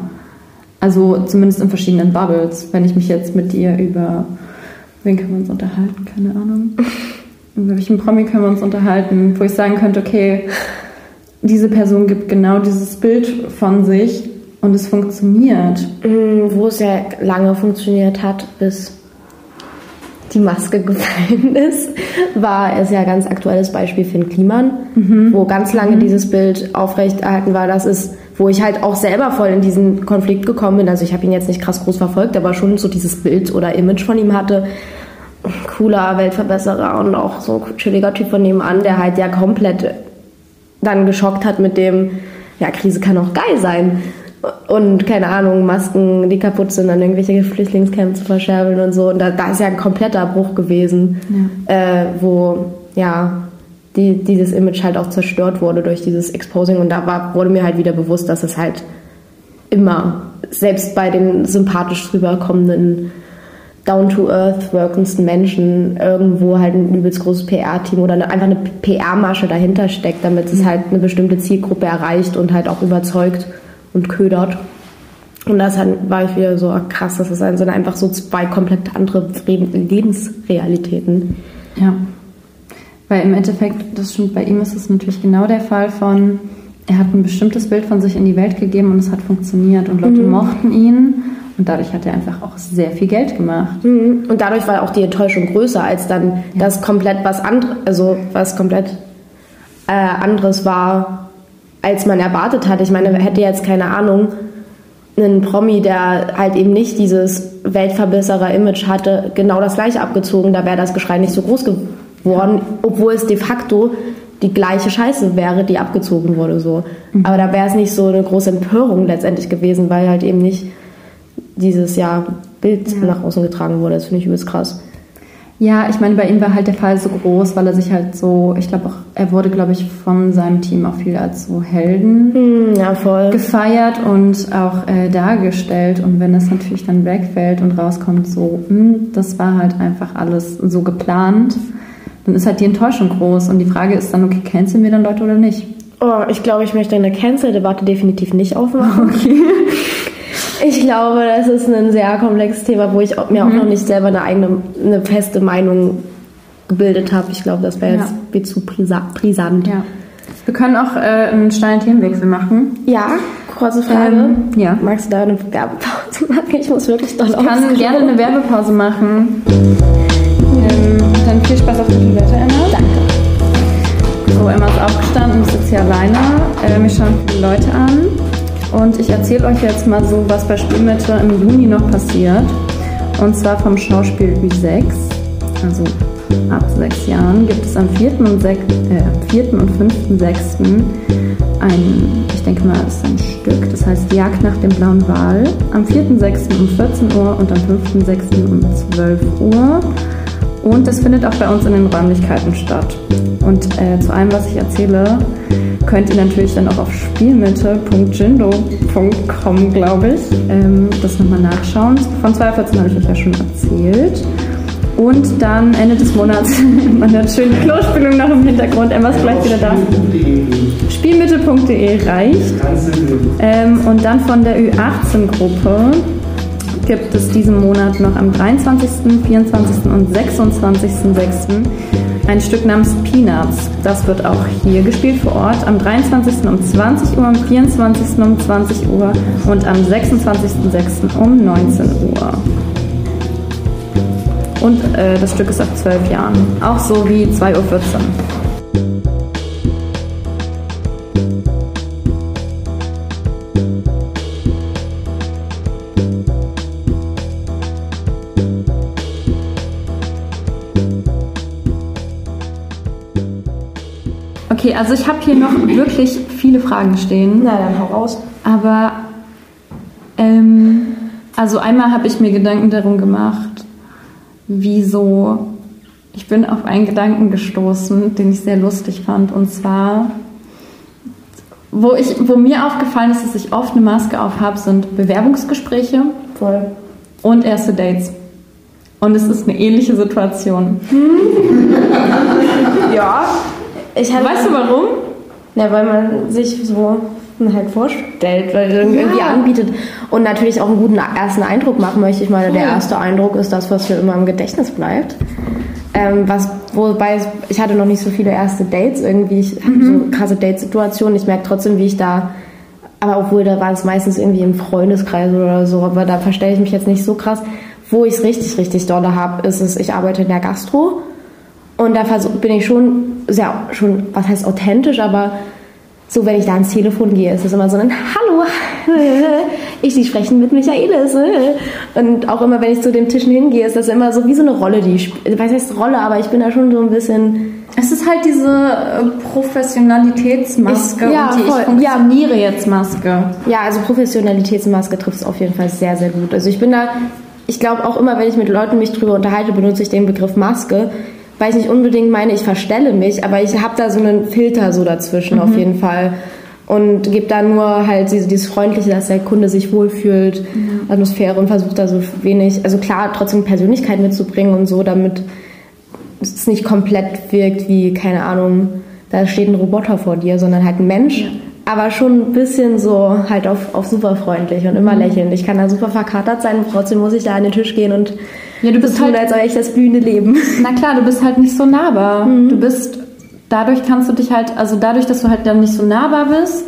[SPEAKER 1] Also zumindest in verschiedenen Bubbles. Wenn ich mich jetzt mit dir über, wen können wir uns unterhalten? Keine Ahnung. [laughs] über welchen Promi können wir uns unterhalten, wo ich sagen könnte, okay, diese Person gibt genau dieses Bild von sich und es funktioniert.
[SPEAKER 3] Mhm, wo es ja lange funktioniert hat, bis die Maske [laughs] gefallen ist, war es ja ein ganz aktuelles Beispiel Finn Kliman, mhm. wo ganz lange mhm. dieses Bild aufrechterhalten war. Das ist, wo ich halt auch selber voll in diesen Konflikt gekommen bin. Also ich habe ihn jetzt nicht krass groß verfolgt, aber schon so dieses Bild oder Image von ihm hatte. Cooler Weltverbesserer und auch so ein chilliger Typ von nebenan, der halt ja komplett dann geschockt hat mit dem, ja, Krise kann auch geil sein und keine Ahnung, Masken, die kaputt sind, dann irgendwelche Flüchtlingscamps zu verscherbeln und so. Und da, da ist ja ein kompletter Bruch gewesen, ja. äh, wo ja die, dieses Image halt auch zerstört wurde durch dieses Exposing. Und da war, wurde mir halt wieder bewusst, dass es halt immer, selbst bei den sympathisch rüberkommenden down-to-earth wirkendsten Menschen irgendwo halt ein übelst großes PR-Team oder eine, einfach eine PR-Masche dahinter steckt, damit es halt eine bestimmte Zielgruppe erreicht und halt auch überzeugt und ködert. Und das war ich wieder so krass, das sind einfach so zwei komplett andere Lebensrealitäten.
[SPEAKER 1] Ja. Weil im Endeffekt, das stimmt, bei ihm ist es natürlich genau der Fall von, er hat ein bestimmtes Bild von sich in die Welt gegeben und es hat funktioniert und Leute mhm. mochten ihn und dadurch hat er einfach auch sehr viel Geld gemacht.
[SPEAKER 3] Mhm. Und dadurch war auch die Enttäuschung größer als dann ja. das komplett was anderes, also was komplett äh, anderes war, als man erwartet hat. Ich meine, hätte jetzt keine Ahnung, einen Promi, der halt eben nicht dieses Weltverbesserer-Image hatte, genau das gleiche abgezogen, da wäre das Geschrei nicht so groß geworden, obwohl es de facto die gleiche Scheiße wäre, die abgezogen wurde. So. Mhm. Aber da wäre es nicht so eine große Empörung letztendlich gewesen, weil halt eben nicht dieses ja, Bild ja. nach außen getragen wurde. Das finde ich übelst krass.
[SPEAKER 1] Ja, ich meine, bei ihm war halt der Fall so groß, weil er sich halt so, ich glaube auch, er wurde, glaube ich, von seinem Team auch viel als so Helden
[SPEAKER 3] hm, ja,
[SPEAKER 1] gefeiert und auch äh, dargestellt. Und wenn das natürlich dann wegfällt und rauskommt, so, mh, hm, das war halt einfach alles so geplant, dann ist halt die Enttäuschung groß. Und die Frage ist dann, okay, canceln wir dann Leute oder nicht?
[SPEAKER 3] Oh, ich glaube, ich möchte eine Cancel-Debatte definitiv nicht aufmachen. Okay. [laughs] Ich glaube, das ist ein sehr komplexes Thema, wo ich mir auch mhm. noch nicht selber eine eigene, eine feste Meinung gebildet habe. Ich glaube, das wäre jetzt ja. wie zu brisant.
[SPEAKER 1] Ja. Wir können auch äh, einen steilen Themenwechsel machen.
[SPEAKER 3] Ja, kurze Frage. Ähm, ja. Magst du da eine Werbepause machen? Ich muss wirklich
[SPEAKER 1] doch Ich kann gerne eine Werbepause machen. Ähm, dann viel Spaß auf der Toilette, Emma.
[SPEAKER 3] Danke.
[SPEAKER 1] So, Emma ist aufgestanden, ist jetzt hier alleine. Äh, mich schauen viele Leute an. Und ich erzähle euch jetzt mal so, was bei Spielmitte im Juni noch passiert. Und zwar vom Schauspiel Ü6, also ab sechs Jahren, gibt es am 4. und, 6, äh, 4. und 5.6. ein, ich denke mal, ist ein Stück, das heißt Jagd nach dem blauen Wal. Am 4.6. um 14 Uhr und am 5.6. um 12 Uhr. Und das findet auch bei uns in den Räumlichkeiten statt. Und äh, zu allem, was ich erzähle, könnt ihr natürlich dann auch auf spielmitte.jindo.com, glaube ich, ähm, das nochmal nachschauen. Von 2014 habe ich euch ja schon erzählt. Und dann Ende des Monats [laughs] eine schöne Klospülung noch im Hintergrund. Emma ist gleich wieder da. Spielmitte.de reicht. Ähm, und dann von der Ü18-Gruppe gibt es diesen Monat noch am 23., 24. und 26.06. ein Stück namens Peanuts. Das wird auch hier gespielt vor Ort am 23. um 20 Uhr, am 24. um 20 Uhr und am 26.06. um 19 Uhr. Und äh, das Stück ist ab 12 Jahren. Auch so wie 2.14 Uhr. Okay, also ich habe hier noch [laughs] wirklich viele Fragen stehen.
[SPEAKER 3] Na, dann hau raus.
[SPEAKER 1] Aber, ähm, also einmal habe ich mir Gedanken darum gemacht, wieso. Ich bin auf einen Gedanken gestoßen, den ich sehr lustig fand. Und zwar, wo, ich, wo mir aufgefallen ist, dass ich oft eine Maske auf habe, sind Bewerbungsgespräche
[SPEAKER 3] Voll.
[SPEAKER 1] und erste Dates. Und es ist eine ähnliche Situation. [laughs]
[SPEAKER 3] ja. Ich
[SPEAKER 1] hatte weißt du warum?
[SPEAKER 3] Ja, weil man sich so halt vorstellt, weil irgendwie ja. anbietet und natürlich auch einen guten ersten Eindruck machen möchte. Ich meine, der erste Eindruck ist das, was mir immer im Gedächtnis bleibt. Ähm, was, wobei ich hatte noch nicht so viele erste Dates irgendwie, ich mhm. so krasse Datesituationen. Ich merke trotzdem, wie ich da, aber obwohl da war es meistens irgendwie im Freundeskreis oder so, aber da verstelle ich mich jetzt nicht so krass. Wo ich es richtig, richtig dolle habe, ist es, ich arbeite in der Gastro und da bin ich schon sehr, schon, was heißt authentisch, aber so, wenn ich da ans Telefon gehe, ist es immer so ein Hallo, [laughs] ich Sie sprechen mit Michaelis. Und auch immer, wenn ich zu den Tischen hingehe, ist das immer so wie so eine Rolle, die ich spiele. Was heißt Rolle, aber ich bin da schon so ein bisschen.
[SPEAKER 1] Es ist halt diese äh, Professionalitätsmaske
[SPEAKER 3] ich, ja,
[SPEAKER 1] und die
[SPEAKER 3] voll.
[SPEAKER 1] ich funktioniere ja. jetzt Maske.
[SPEAKER 3] Ja, also Professionalitätsmaske trifft es auf jeden Fall sehr, sehr gut. Also ich bin da, ich glaube auch immer, wenn ich mit Leuten mich drüber unterhalte, benutze ich den Begriff Maske, weil ich nicht unbedingt meine, ich verstelle mich, aber ich habe da so einen Filter so dazwischen mhm. auf jeden Fall und gebe da nur halt dieses, dieses Freundliche, dass der Kunde sich wohlfühlt, mhm. Atmosphäre und versucht da so wenig, also klar, trotzdem Persönlichkeit mitzubringen und so, damit es nicht komplett wirkt wie, keine Ahnung, da steht ein Roboter vor dir, sondern halt ein Mensch. Ja. Aber schon ein bisschen so halt auf, auf super freundlich und immer mhm. lächelnd. Ich kann da super verkatert sein, trotzdem muss ich da an den Tisch gehen und
[SPEAKER 1] ja, du bist so tun, halt, als ich das blühende Leben. Na klar, du bist halt nicht so nahbar. Mhm. Du bist, dadurch kannst du dich halt, also dadurch, dass du halt dann nicht so nahbar bist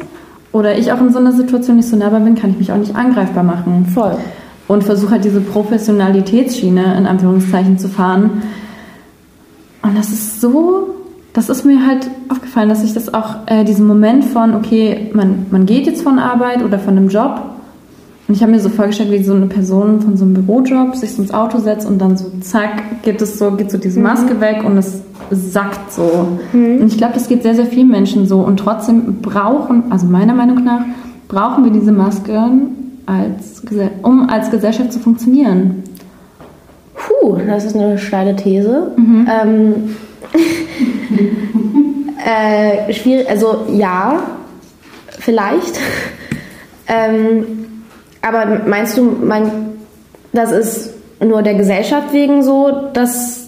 [SPEAKER 1] oder ich auch in so einer Situation nicht so nahbar bin, kann ich mich auch nicht angreifbar machen.
[SPEAKER 3] Voll.
[SPEAKER 1] Und versuche halt diese Professionalitätsschiene in Anführungszeichen zu fahren. Und das ist so, das ist mir halt aufgefallen, dass ich das auch, äh, diesen Moment von, okay, man, man geht jetzt von Arbeit oder von einem Job und ich habe mir so vorgestellt, wie so eine Person von so einem Bürojob sich ins Auto setzt und dann so zack, geht es so, geht so diese Maske mhm. weg und es sackt so. Mhm. Und ich glaube, das geht sehr, sehr vielen Menschen so. Und trotzdem brauchen, also meiner Meinung nach, brauchen wir diese Masken, als, um als Gesellschaft zu funktionieren.
[SPEAKER 3] Puh, das ist eine steile These. Mhm. Ähm, [laughs] äh, schwierig, also ja, vielleicht. [laughs] ähm, aber meinst du, mein, das ist nur der Gesellschaft wegen so, dass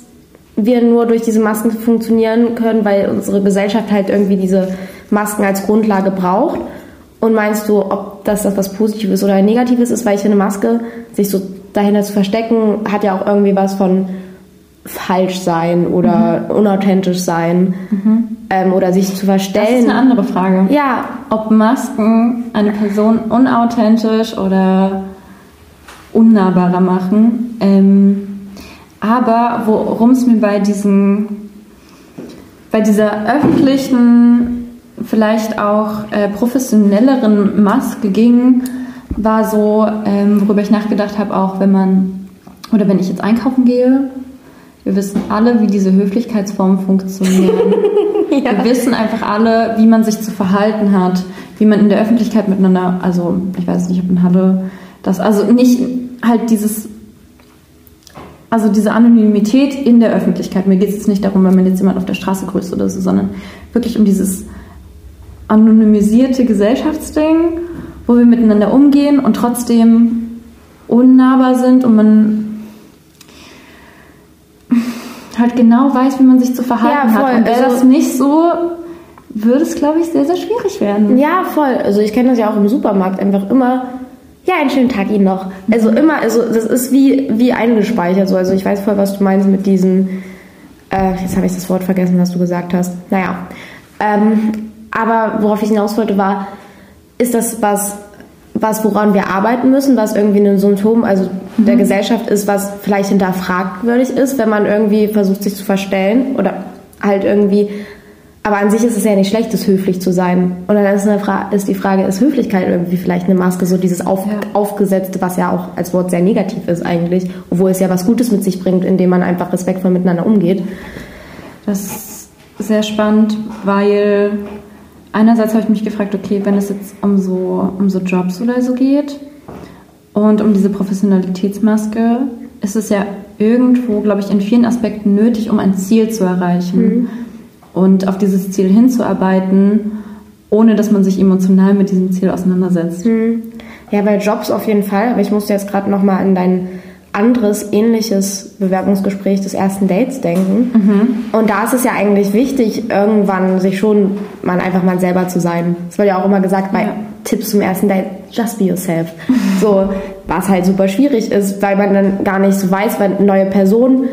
[SPEAKER 3] wir nur durch diese Masken funktionieren können, weil unsere Gesellschaft halt irgendwie diese Masken als Grundlage braucht? Und meinst du, ob das, das was Positives oder Negatives ist, weil ich eine Maske, sich so dahinter zu verstecken, hat ja auch irgendwie was von falsch sein oder mhm. unauthentisch sein mhm. ähm, oder sich zu verstellen. Das
[SPEAKER 1] ist eine andere Frage.
[SPEAKER 3] Ja.
[SPEAKER 1] Ob Masken eine Person unauthentisch oder unnahbarer machen. Ähm, aber worum es mir bei diesen, bei dieser öffentlichen, vielleicht auch äh, professionelleren Maske ging, war so, ähm, worüber ich nachgedacht habe, auch wenn man oder wenn ich jetzt einkaufen gehe wir wissen alle, wie diese Höflichkeitsformen funktionieren. [laughs] ja. Wir wissen einfach alle, wie man sich zu verhalten hat, wie man in der Öffentlichkeit miteinander, also ich weiß nicht, ob in Halle das, also nicht halt dieses, also diese Anonymität in der Öffentlichkeit. Mir geht es jetzt nicht darum, wenn man jetzt jemand auf der Straße grüßt oder so, sondern wirklich um dieses anonymisierte Gesellschaftsding, wo wir miteinander umgehen und trotzdem unnahbar sind und man halt genau weiß, wie man sich zu verhalten ja, hat. Und wäre also, das nicht so, würde es, glaube ich, sehr, sehr schwierig werden.
[SPEAKER 3] Ja, voll. Also ich kenne das ja auch im Supermarkt einfach immer. Ja, einen schönen Tag Ihnen noch. Also immer, also das ist wie, wie eingespeichert. So. Also ich weiß voll, was du meinst mit diesen, äh, jetzt habe ich das Wort vergessen, was du gesagt hast. Naja. Ähm, aber worauf ich hinaus wollte, war, ist das was was, woran wir arbeiten müssen, was irgendwie ein Symptom also mhm. der Gesellschaft ist, was vielleicht hinterfragwürdig ist, wenn man irgendwie versucht, sich zu verstellen oder halt irgendwie. Aber an sich ist es ja nicht schlecht, es höflich zu sein. Und dann ist, Fra ist die Frage, ist Höflichkeit irgendwie vielleicht eine Maske, so dieses Auf ja. Aufgesetzte, was ja auch als Wort sehr negativ ist eigentlich, obwohl es ja was Gutes mit sich bringt, indem man einfach respektvoll miteinander umgeht.
[SPEAKER 1] Das ist sehr spannend, weil einerseits habe ich mich gefragt, okay, wenn es jetzt um so, um so Jobs oder so geht und um diese Professionalitätsmaske, ist es ja irgendwo, glaube ich, in vielen Aspekten nötig, um ein Ziel zu erreichen mhm. und auf dieses Ziel hinzuarbeiten, ohne dass man sich emotional mit diesem Ziel auseinandersetzt.
[SPEAKER 3] Mhm. Ja, bei Jobs auf jeden Fall. Aber ich musste jetzt gerade noch mal an deinen anderes, ähnliches Bewerbungsgespräch des ersten Dates denken. Mhm. Und da ist es ja eigentlich wichtig, irgendwann sich schon mal einfach mal selber zu sein. Es wird ja auch immer gesagt bei ja. Tipps zum ersten Date, just be yourself. [laughs] So, was halt super schwierig ist, weil man dann gar nicht so weiß, weil eine neue Person,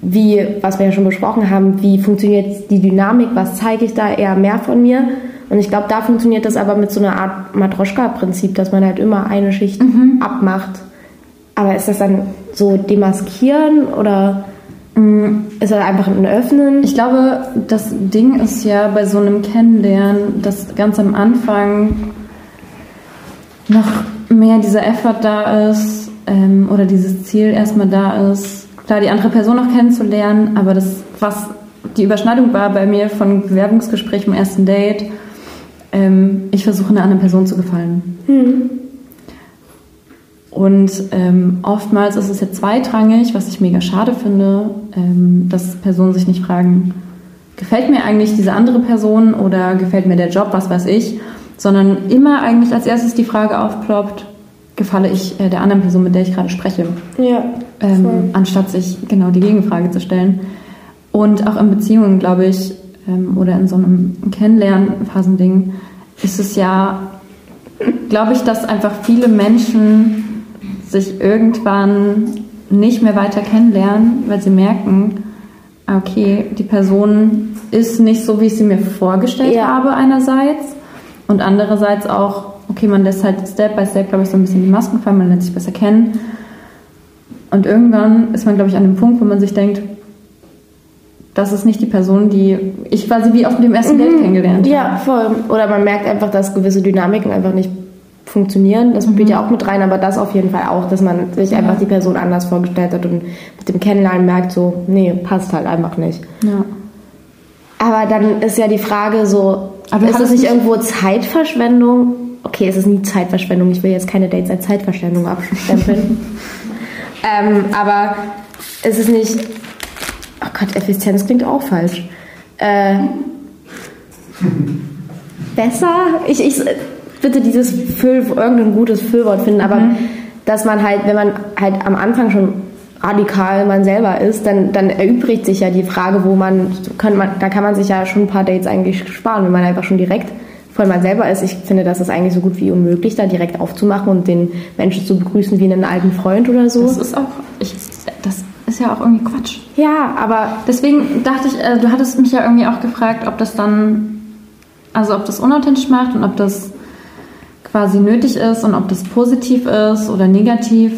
[SPEAKER 3] wie, was wir ja schon besprochen haben, wie funktioniert die Dynamik, was zeige ich da eher mehr von mir. Und ich glaube, da funktioniert das aber mit so einer Art Matroschka-Prinzip, dass man halt immer eine Schicht mhm. abmacht aber ist das dann so demaskieren oder mm, ist das einfach ein Öffnen?
[SPEAKER 1] Ich glaube, das Ding ist ja bei so einem Kennenlernen, dass ganz am Anfang noch mehr dieser Effort da ist ähm, oder dieses Ziel erstmal da ist, klar die andere Person noch kennenzulernen, aber das, was die Überschneidung war bei mir von Bewerbungsgespräch im ersten Date, ähm, ich versuche einer anderen Person zu gefallen. Mhm. Und ähm, oftmals ist es ja zweitrangig, was ich mega schade finde, ähm, dass Personen sich nicht fragen, gefällt mir eigentlich diese andere Person oder gefällt mir der Job, was weiß ich, sondern immer eigentlich als erstes die Frage aufploppt, gefalle ich äh, der anderen Person, mit der ich gerade spreche. Ja. Ähm, anstatt sich genau die Gegenfrage zu stellen. Und auch in Beziehungen, glaube ich, ähm, oder in so einem Kennenlernen-Phasending ist es ja, glaube ich, dass einfach viele Menschen sich irgendwann nicht mehr weiter kennenlernen, weil sie merken, ah, okay, die Person ist nicht so, wie ich sie mir vorgestellt ja. habe einerseits und andererseits auch, okay, man lässt halt Step by Step, glaube ich, so ein bisschen die Masken fallen, man lernt sich besser kennen und irgendwann ist man, glaube ich, an dem Punkt, wo man sich denkt, das ist nicht die Person, die ich quasi wie auf dem ersten mhm. Date kennengelernt
[SPEAKER 3] habe. Ja, voll. Oder man merkt einfach, dass gewisse Dynamiken einfach nicht funktionieren. Das spielt mhm. ja auch mit rein, aber das auf jeden Fall auch, dass man sich ja. einfach die Person anders vorgestellt hat und mit dem Kennenlernen merkt, so, nee, passt halt einfach nicht. Ja. Aber dann ist ja die Frage so, aber ist das nicht irgendwo Zeitverschwendung? Okay, es ist nie Zeitverschwendung. Ich will jetzt keine Dates als Zeitverschwendung abstempeln. [laughs] ähm, aber ist es nicht. Oh Gott, Effizienz klingt auch falsch. Äh, [laughs] besser? Ich, ich, bitte dieses Füll, irgendein gutes Füllwort finden, aber mhm. dass man halt, wenn man halt am Anfang schon radikal man selber ist, dann, dann erübrigt sich ja die Frage, wo man, kann man, da kann man sich ja schon ein paar Dates eigentlich sparen, wenn man einfach schon direkt voll man selber ist. Ich finde, das ist eigentlich so gut wie unmöglich, da direkt aufzumachen und den Menschen zu begrüßen wie einen alten Freund oder so.
[SPEAKER 1] Das ist auch, ich, das ist ja auch irgendwie Quatsch.
[SPEAKER 3] Ja, aber
[SPEAKER 1] deswegen dachte ich, äh, du hattest mich ja irgendwie auch gefragt, ob das dann, also ob das unauthentisch macht und ob das quasi nötig ist und ob das positiv ist oder negativ.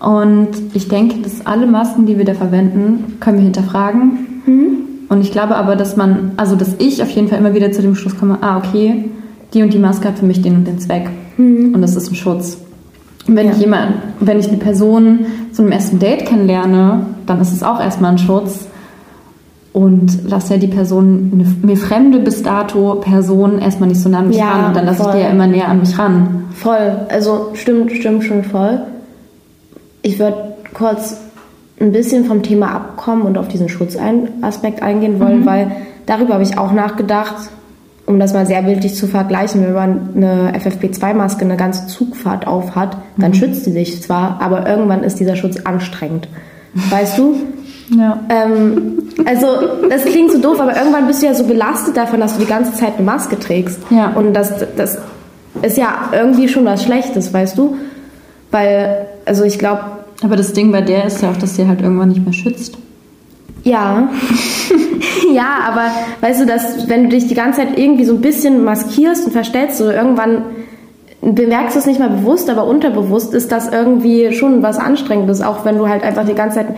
[SPEAKER 1] Und ich denke, dass alle Masken, die wir da verwenden, können wir hinterfragen. Mhm. Und ich glaube aber, dass man, also dass ich auf jeden Fall immer wieder zu dem Schluss komme, ah, okay, die und die Maske hat für mich den und den Zweck. Mhm. Und das ist ein Schutz. Und wenn ja. ich jemand, wenn ich eine Person zu einem ersten Date kennenlerne, dann ist es auch erstmal ein Schutz und lass ja die Person, eine mir fremde bis dato Person erstmal nicht so nah an mich ja, ran und dann lasse ich die ja immer näher an mich ran.
[SPEAKER 3] Voll, also stimmt, stimmt schon voll. Ich würde kurz ein bisschen vom Thema abkommen und auf diesen Schutzaspekt eingehen wollen, mhm. weil darüber habe ich auch nachgedacht, um das mal sehr bildlich zu vergleichen. Wenn man eine FFP2-Maske eine ganze Zugfahrt auf hat, dann mhm. schützt sie sich zwar, aber irgendwann ist dieser Schutz anstrengend. Weißt du? Ja. Ähm, also, das klingt so doof, aber irgendwann bist du ja so belastet davon, dass du die ganze Zeit eine Maske trägst. Ja. Und das, das ist ja irgendwie schon was Schlechtes, weißt du? Weil, also ich glaube.
[SPEAKER 1] Aber das Ding bei der ist ja auch, dass sie halt irgendwann nicht mehr schützt.
[SPEAKER 3] Ja. [laughs] ja, aber weißt du, dass wenn du dich die ganze Zeit irgendwie so ein bisschen maskierst und verstellst, so irgendwann bemerkst du es nicht mal bewusst, aber unterbewusst ist das irgendwie schon was Anstrengendes, auch wenn du halt einfach die ganze Zeit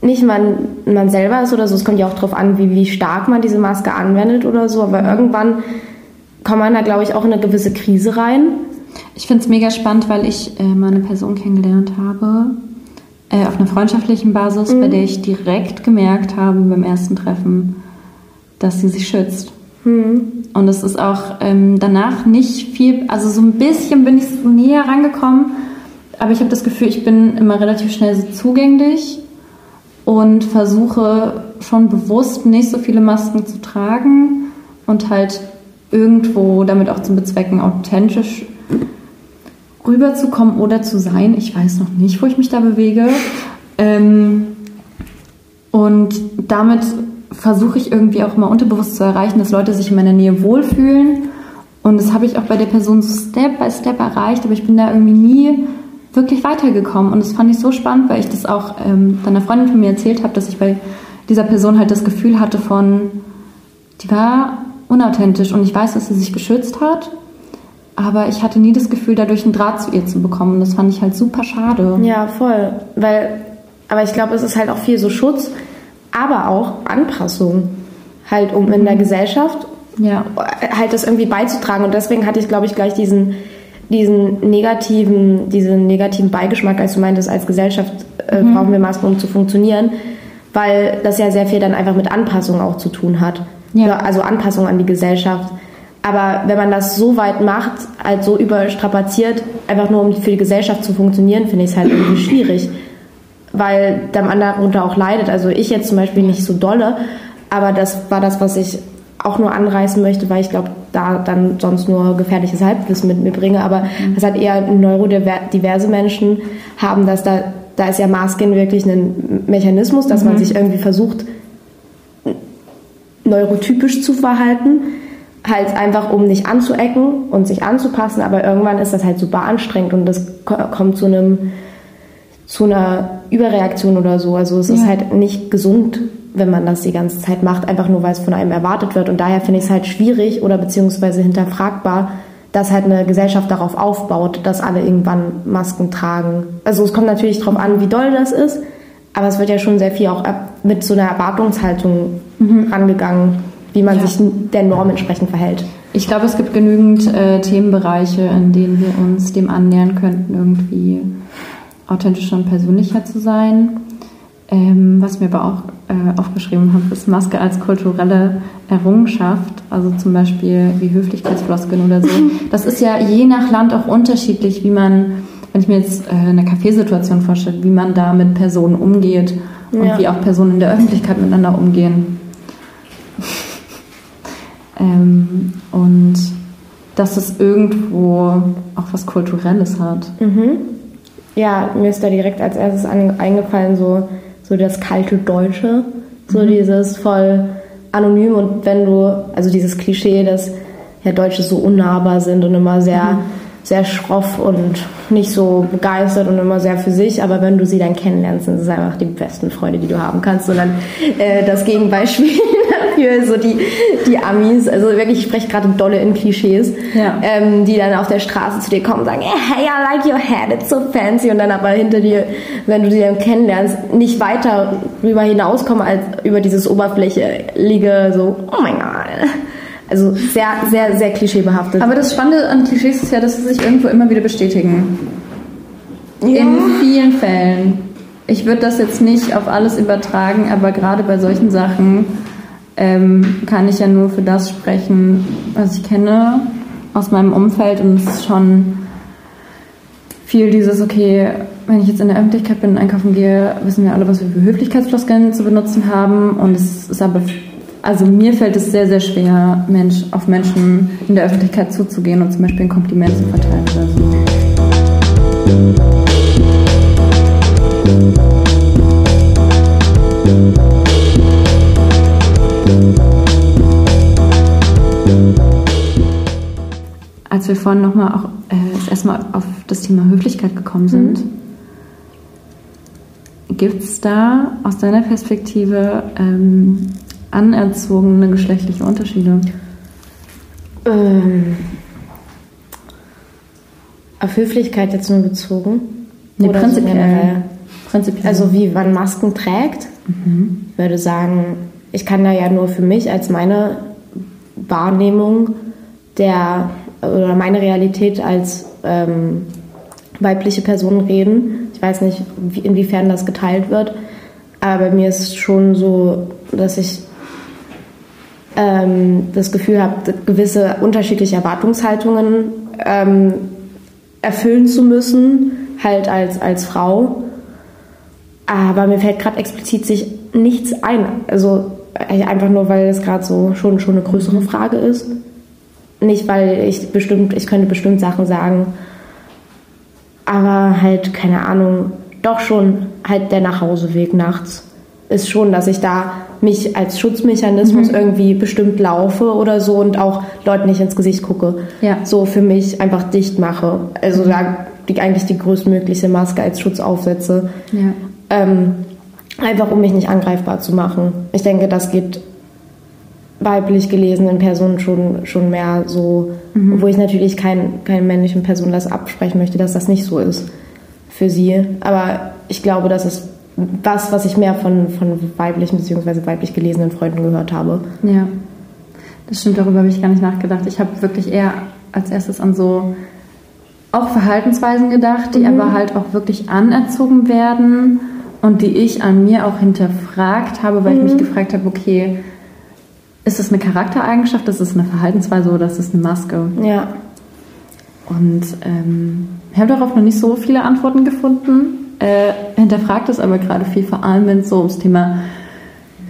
[SPEAKER 3] nicht man, man selber ist oder so. Es kommt ja auch darauf an, wie, wie stark man diese Maske anwendet oder so. Aber irgendwann kommt man da, glaube ich, auch in eine gewisse Krise rein.
[SPEAKER 1] Ich finde es mega spannend, weil ich äh, mal eine Person kennengelernt habe, äh, auf einer freundschaftlichen Basis, mhm. bei der ich direkt gemerkt habe beim ersten Treffen, dass sie sich schützt. Mhm. Und es ist auch ähm, danach nicht viel, also so ein bisschen bin ich so näher rangekommen, aber ich habe das Gefühl, ich bin immer relativ schnell so zugänglich und versuche schon bewusst nicht so viele Masken zu tragen und halt irgendwo damit auch zu bezwecken, authentisch rüberzukommen oder zu sein. Ich weiß noch nicht, wo ich mich da bewege. Ähm, und damit versuche ich irgendwie auch mal unterbewusst zu erreichen, dass Leute sich in meiner Nähe wohlfühlen. Und das habe ich auch bei der Person so Step by Step erreicht, aber ich bin da irgendwie nie wirklich weitergekommen. Und das fand ich so spannend, weil ich das auch ähm, einer Freundin von mir erzählt habe, dass ich bei dieser Person halt das Gefühl hatte von, die war unauthentisch und ich weiß, dass sie sich geschützt hat, aber ich hatte nie das Gefühl, dadurch einen Draht zu ihr zu bekommen. Und das fand ich halt super schade.
[SPEAKER 3] Ja, voll. Weil, aber ich glaube, es ist halt auch viel so Schutz, aber auch Anpassung. Halt, um in der mhm. Gesellschaft ja. halt das irgendwie beizutragen. Und deswegen hatte ich, glaube ich, gleich diesen, diesen negativen, diesen negativen Beigeschmack, als du meintest, als Gesellschaft äh, mhm. brauchen wir Masken, um zu funktionieren, weil das ja sehr viel dann einfach mit Anpassung auch zu tun hat. Ja. Also Anpassung an die Gesellschaft. Aber wenn man das so weit macht, halt so überstrapaziert, einfach nur um für die Gesellschaft zu funktionieren, finde ich es halt irgendwie schwierig. Weil der Mann darunter auch leidet. Also ich jetzt zum Beispiel nicht so dolle, aber das war das, was ich auch nur anreißen möchte, weil ich glaube, da dann sonst nur gefährliches Halbwissen mit mir bringe. Aber mhm. das hat eher neurodiverse Menschen haben, dass da, da ist ja Masken wirklich ein Mechanismus, dass mhm. man sich irgendwie versucht, neurotypisch zu verhalten. Halt einfach, um nicht anzuecken und sich anzupassen, aber irgendwann ist das halt super anstrengend und das kommt zu einem zu einer Überreaktion oder so. Also es ja. ist halt nicht gesund wenn man das die ganze Zeit macht, einfach nur weil es von einem erwartet wird. Und daher finde ich es halt schwierig oder beziehungsweise hinterfragbar, dass halt eine Gesellschaft darauf aufbaut, dass alle irgendwann Masken tragen. Also es kommt natürlich darauf an, wie doll das ist, aber es wird ja schon sehr viel auch mit so einer Erwartungshaltung mhm. rangegangen, wie man ja. sich der Norm entsprechend verhält.
[SPEAKER 1] Ich glaube, es gibt genügend äh, Themenbereiche, in denen wir uns dem annähern könnten, irgendwie authentischer und persönlicher zu sein. Ähm, was mir aber auch äh, aufgeschrieben habe, ist Maske als kulturelle Errungenschaft, also zum Beispiel wie Höflichkeitsfloskeln oder so. Das ist ja je nach Land auch unterschiedlich, wie man, wenn ich mir jetzt äh, eine Kaffeesituation vorstelle, wie man da mit Personen umgeht und ja. wie auch Personen in der Öffentlichkeit miteinander umgehen. [laughs] ähm, und dass es irgendwo auch was Kulturelles hat.
[SPEAKER 3] Mhm. Ja, mir ist da direkt als erstes eingefallen, so so das kalte Deutsche, so mhm. dieses voll anonym und wenn du, also dieses Klischee, dass ja Deutsche so unnahbar sind und immer sehr, mhm. Sehr schroff und nicht so begeistert und immer sehr für sich, aber wenn du sie dann kennenlernst, sind es einfach die besten Freunde, die du haben kannst. Und dann äh, das Gegenbeispiel [laughs] dafür so die, die Amis, also wirklich, ich spreche gerade dolle in Klischees, ja. ähm, die dann auf der Straße zu dir kommen und sagen, hey, I like your head, it's so fancy und dann aber hinter dir, wenn du sie dann kennenlernst, nicht weiter rüber hinauskommen als über dieses Oberflächliche, so, oh mein Gott. Also sehr, sehr, sehr klischeebehaftet.
[SPEAKER 1] Aber das Spannende an Klischees ist ja, dass sie sich irgendwo immer wieder bestätigen. Ja. In vielen Fällen. Ich würde das jetzt nicht auf alles übertragen, aber gerade bei solchen Sachen ähm, kann ich ja nur für das sprechen, was ich kenne aus meinem Umfeld und es ist schon viel dieses, okay, wenn ich jetzt in der Öffentlichkeit bin und einkaufen gehe, wissen wir alle, was wir für Höflichkeitsfloskeln zu benutzen haben und es ist aber, also mir fällt es sehr, sehr schwer, Mensch, auf Menschen in der Öffentlichkeit zuzugehen und zum Beispiel ein Kompliment zu verteilen oder so. Als wir vorhin nochmal auch äh, erstmal auf das Thema Höflichkeit gekommen sind, mhm. gibt es da aus deiner Perspektive ähm, anerzogene geschlechtliche Unterschiede?
[SPEAKER 3] Ähm, auf Höflichkeit jetzt nur bezogen?
[SPEAKER 1] Nee, Oder prinzipiell.
[SPEAKER 3] So prinzipiell. Also wie man Masken trägt. Mhm. Ich würde sagen, ich kann da ja nur für mich als meine Wahrnehmung der oder meine Realität als ähm, weibliche Person reden. Ich weiß nicht, wie, inwiefern das geteilt wird, aber bei mir ist es schon so, dass ich ähm, das Gefühl habe, gewisse unterschiedliche Erwartungshaltungen ähm, erfüllen zu müssen, halt als, als Frau. Aber mir fällt gerade explizit sich nichts ein. Also äh, einfach nur, weil es gerade so schon, schon eine größere Frage ist. Nicht, weil ich bestimmt, ich könnte bestimmt Sachen sagen, aber halt, keine Ahnung, doch schon halt der Nachhauseweg nachts ist schon, dass ich da mich als Schutzmechanismus mhm. irgendwie bestimmt laufe oder so und auch Leuten nicht ins Gesicht gucke. Ja. So für mich einfach dicht mache. Also mhm. da die, eigentlich die größtmögliche Maske als Schutz aufsetze. Ja. Ähm, einfach um mich nicht angreifbar zu machen. Ich denke, das geht weiblich gelesenen Personen schon, schon mehr so, mhm. wo ich natürlich kein, keinen männlichen Personen das absprechen möchte, dass das nicht so ist für sie. Aber ich glaube, das ist was, was ich mehr von, von weiblichen bzw. weiblich gelesenen Freunden gehört habe.
[SPEAKER 1] Ja, das stimmt, darüber habe ich gar nicht nachgedacht. Ich habe wirklich eher als erstes an so auch Verhaltensweisen gedacht, die mhm. aber halt auch wirklich anerzogen werden und die ich an mir auch hinterfragt habe, weil mhm. ich mich mhm. gefragt habe, okay, ist es eine Charaktereigenschaft, ist es eine Verhaltensweise oder ist es eine Maske?
[SPEAKER 3] Ja.
[SPEAKER 1] Und ähm, ich habe darauf noch nicht so viele Antworten gefunden. Äh, hinterfragt es aber gerade viel, vor allem wenn es so ums Thema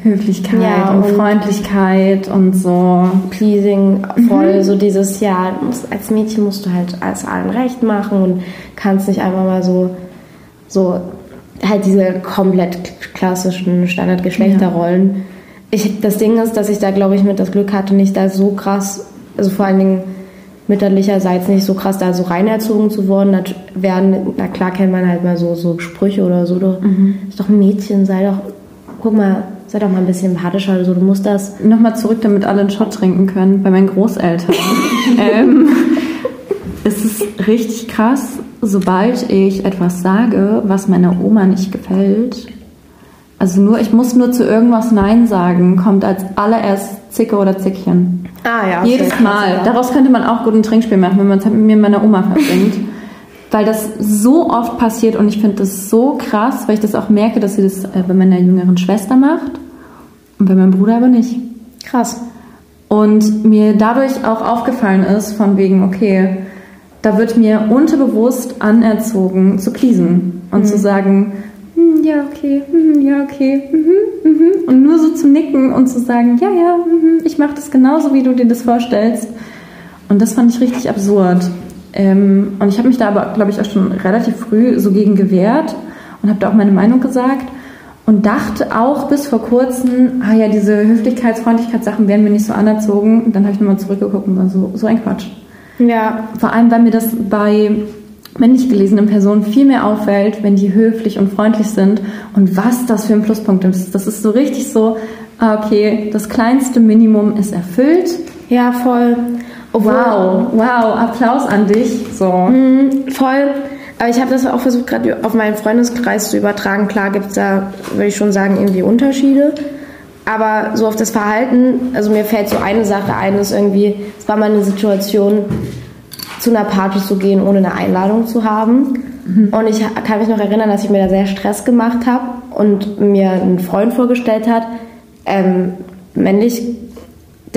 [SPEAKER 1] Höflichkeit ja, und, und, Freundlichkeit und so.
[SPEAKER 3] Pleasing, voll mhm. so dieses, ja, als Mädchen musst du halt alles allen recht machen und kannst nicht einfach mal so, so halt diese komplett klassischen Standardgeschlechterrollen. Ja ich, das Ding ist, dass ich da, glaube ich, mit das Glück hatte, nicht da so krass, also vor allen Dingen mütterlicherseits nicht so krass da so reinerzogen zu worden. Das werden, na klar kennt man halt mal so, so Sprüche oder so, du mhm. ist doch ein Mädchen, sei doch, guck mal, sei doch mal ein bisschen empathischer oder so, du musst das.
[SPEAKER 1] Nochmal zurück, damit alle einen Shot trinken können, bei meinen Großeltern. [laughs] ähm, es ist richtig krass, sobald ich etwas sage, was meiner Oma nicht gefällt, also nur, ich muss nur zu irgendwas Nein sagen, kommt als allererst Zicke oder Zickchen.
[SPEAKER 3] Ah ja.
[SPEAKER 1] Okay. Jedes Mal. Daraus könnte man auch gut ein Trinkspiel machen, wenn man es halt mit mir und meiner Oma verbringt. [laughs] weil das so oft passiert und ich finde das so krass, weil ich das auch merke, dass sie das äh, bei meiner jüngeren Schwester macht und bei meinem Bruder aber nicht.
[SPEAKER 3] Krass.
[SPEAKER 1] Und mir dadurch auch aufgefallen ist, von wegen, okay, da wird mir unterbewusst anerzogen zu pleasen und mhm. zu sagen, hm, ja, okay, hm, ja, okay, mhm, mhm. und nur so zu nicken und zu sagen, ja, ja, mhm, ich mache das genauso, wie du dir das vorstellst. Und das fand ich richtig absurd. Ähm, und ich habe mich da aber, glaube ich, auch schon relativ früh so gegen gewehrt und habe da auch meine Meinung gesagt und dachte auch bis vor kurzem, ah ja, diese Höflichkeits-, Freundlichkeitssachen werden mir nicht so anerzogen. Und dann habe ich nochmal zurückgeguckt und war so, so ein Quatsch.
[SPEAKER 3] Ja.
[SPEAKER 1] Vor allem, weil mir das bei männlich gelesenen Personen viel mehr auffällt, wenn die höflich und freundlich sind und was das für ein Pluspunkt ist. Das ist so richtig so, ah, okay, das kleinste Minimum ist erfüllt.
[SPEAKER 3] Ja, voll.
[SPEAKER 1] Obwohl, wow, wow, Applaus an dich. So.
[SPEAKER 3] Mhm, voll. Aber ich habe das auch versucht, gerade auf meinen Freundeskreis zu übertragen. Klar gibt es da, würde ich schon sagen, irgendwie Unterschiede. Aber so auf das Verhalten, also mir fällt so eine Sache ein, ist irgendwie, es war mal eine Situation, zu einer Party zu gehen, ohne eine Einladung zu haben. Mhm. Und ich kann mich noch erinnern, dass ich mir da sehr Stress gemacht habe und mir einen Freund vorgestellt hat, ähm, männlich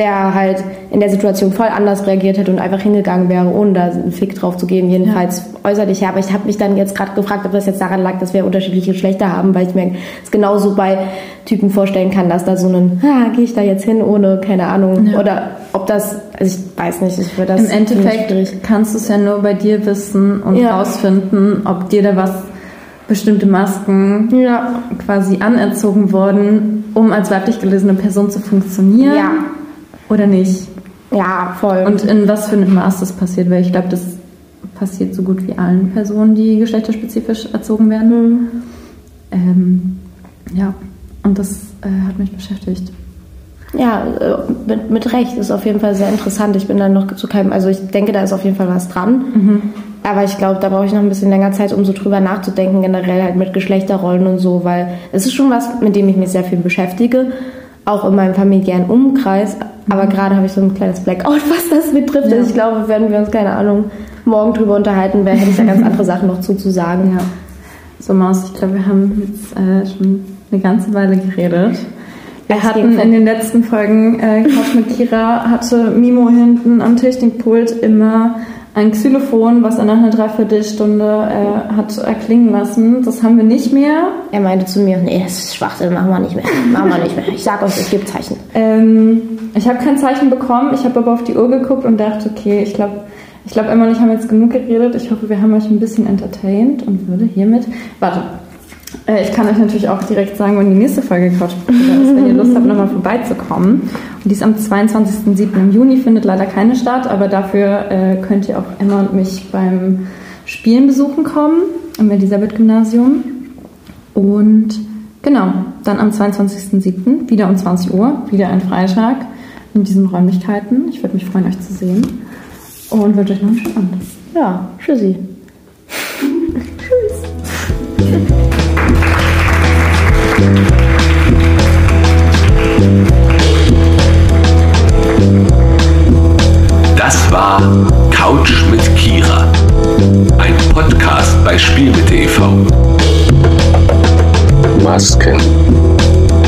[SPEAKER 3] der halt in der Situation voll anders reagiert hätte und einfach hingegangen wäre, ohne da einen Fick drauf zu geben, jedenfalls ja. äußerlich. Ja, aber ich habe mich dann jetzt gerade gefragt, ob das jetzt daran lag, dass wir unterschiedliche Geschlechter haben, weil ich mir es genauso bei Typen vorstellen kann, dass da so ein, ah, gehe ich da jetzt hin ohne, keine Ahnung, ja. oder ob das, also ich weiß nicht, ich würde das.
[SPEAKER 1] Im Endeffekt kannst du es ja nur bei dir wissen und ja. rausfinden, ob dir da was bestimmte Masken ja. quasi anerzogen wurden, um als weiblich gelesene Person zu funktionieren. Ja oder nicht?
[SPEAKER 3] Ja, voll.
[SPEAKER 1] Und in was für einem Maß das passiert, weil ich glaube, das passiert so gut wie allen Personen, die geschlechterspezifisch erzogen werden. Mhm. Ähm, ja, und das äh, hat mich beschäftigt.
[SPEAKER 3] Ja, äh, mit, mit Recht ist auf jeden Fall sehr interessant. Ich bin dann noch zu keinem, also ich denke, da ist auf jeden Fall was dran. Mhm. Aber ich glaube, da brauche ich noch ein bisschen länger Zeit, um so drüber nachzudenken, generell halt mit Geschlechterrollen und so, weil es ist schon was, mit dem ich mich sehr viel beschäftige, auch in meinem familiären Umkreis. Aber gerade habe ich so ein kleines Blackout, [laughs] was das betrifft. Ja. Also ich glaube, wenn wir uns, keine Ahnung, morgen drüber unterhalten, wäre, hätte ich da ganz andere Sachen noch zuzusagen.
[SPEAKER 1] Ja. So, Maus, ich glaube, wir haben jetzt äh, schon eine ganze Weile geredet. Wir hatten in den letzten Folgen, äh, Couch mit Kira, hatte Mimo hinten am Technikpult immer ein Xylophon, was er nach einer Dreiviertelstunde äh, hat erklingen lassen. Das haben wir nicht mehr.
[SPEAKER 3] Er meinte zu mir, nee, das ist Schwachsinn, machen wir nicht mehr. Machen wir nicht mehr. Ich sag euch, es gibt Zeichen.
[SPEAKER 1] Ähm, ich habe kein Zeichen bekommen. Ich habe aber auf die Uhr geguckt und dachte, okay, ich glaube, Ich glaube, Emma und ich haben jetzt genug geredet. Ich hoffe, wir haben euch ein bisschen entertained und würde hiermit. Warte. Äh, ich kann euch natürlich auch direkt sagen, wann die nächste Folge Couch ist, [laughs] wenn ihr Lust habt, nochmal vorbeizukommen. Und die ist am 22.07. im Juni, findet leider keine statt, aber dafür äh, könnt ihr auch Emma und mich beim Spielen besuchen kommen im Elisabeth-Gymnasium. Und genau, dann am 22.07. wieder um 20 Uhr, wieder ein Freitag in diesen Räumlichkeiten. Ich würde mich freuen, euch zu sehen. Und wünsche euch noch einen schönen Abend.
[SPEAKER 3] Ja, tschüssi.
[SPEAKER 2] Das war Couch mit Kira. Ein Podcast bei Spiel mit TV.
[SPEAKER 4] Masken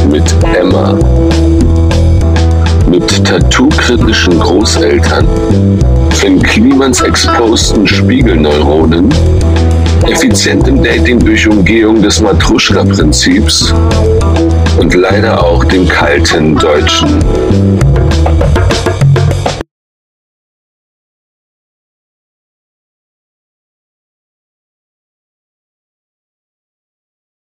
[SPEAKER 4] mit Emma. Mit tattoo-kritischen Großeltern. Finn Klimans exposten Spiegelneuronen. Effizientem Dating durch Umgehung des Matruschka-Prinzips und leider auch dem kalten Deutschen.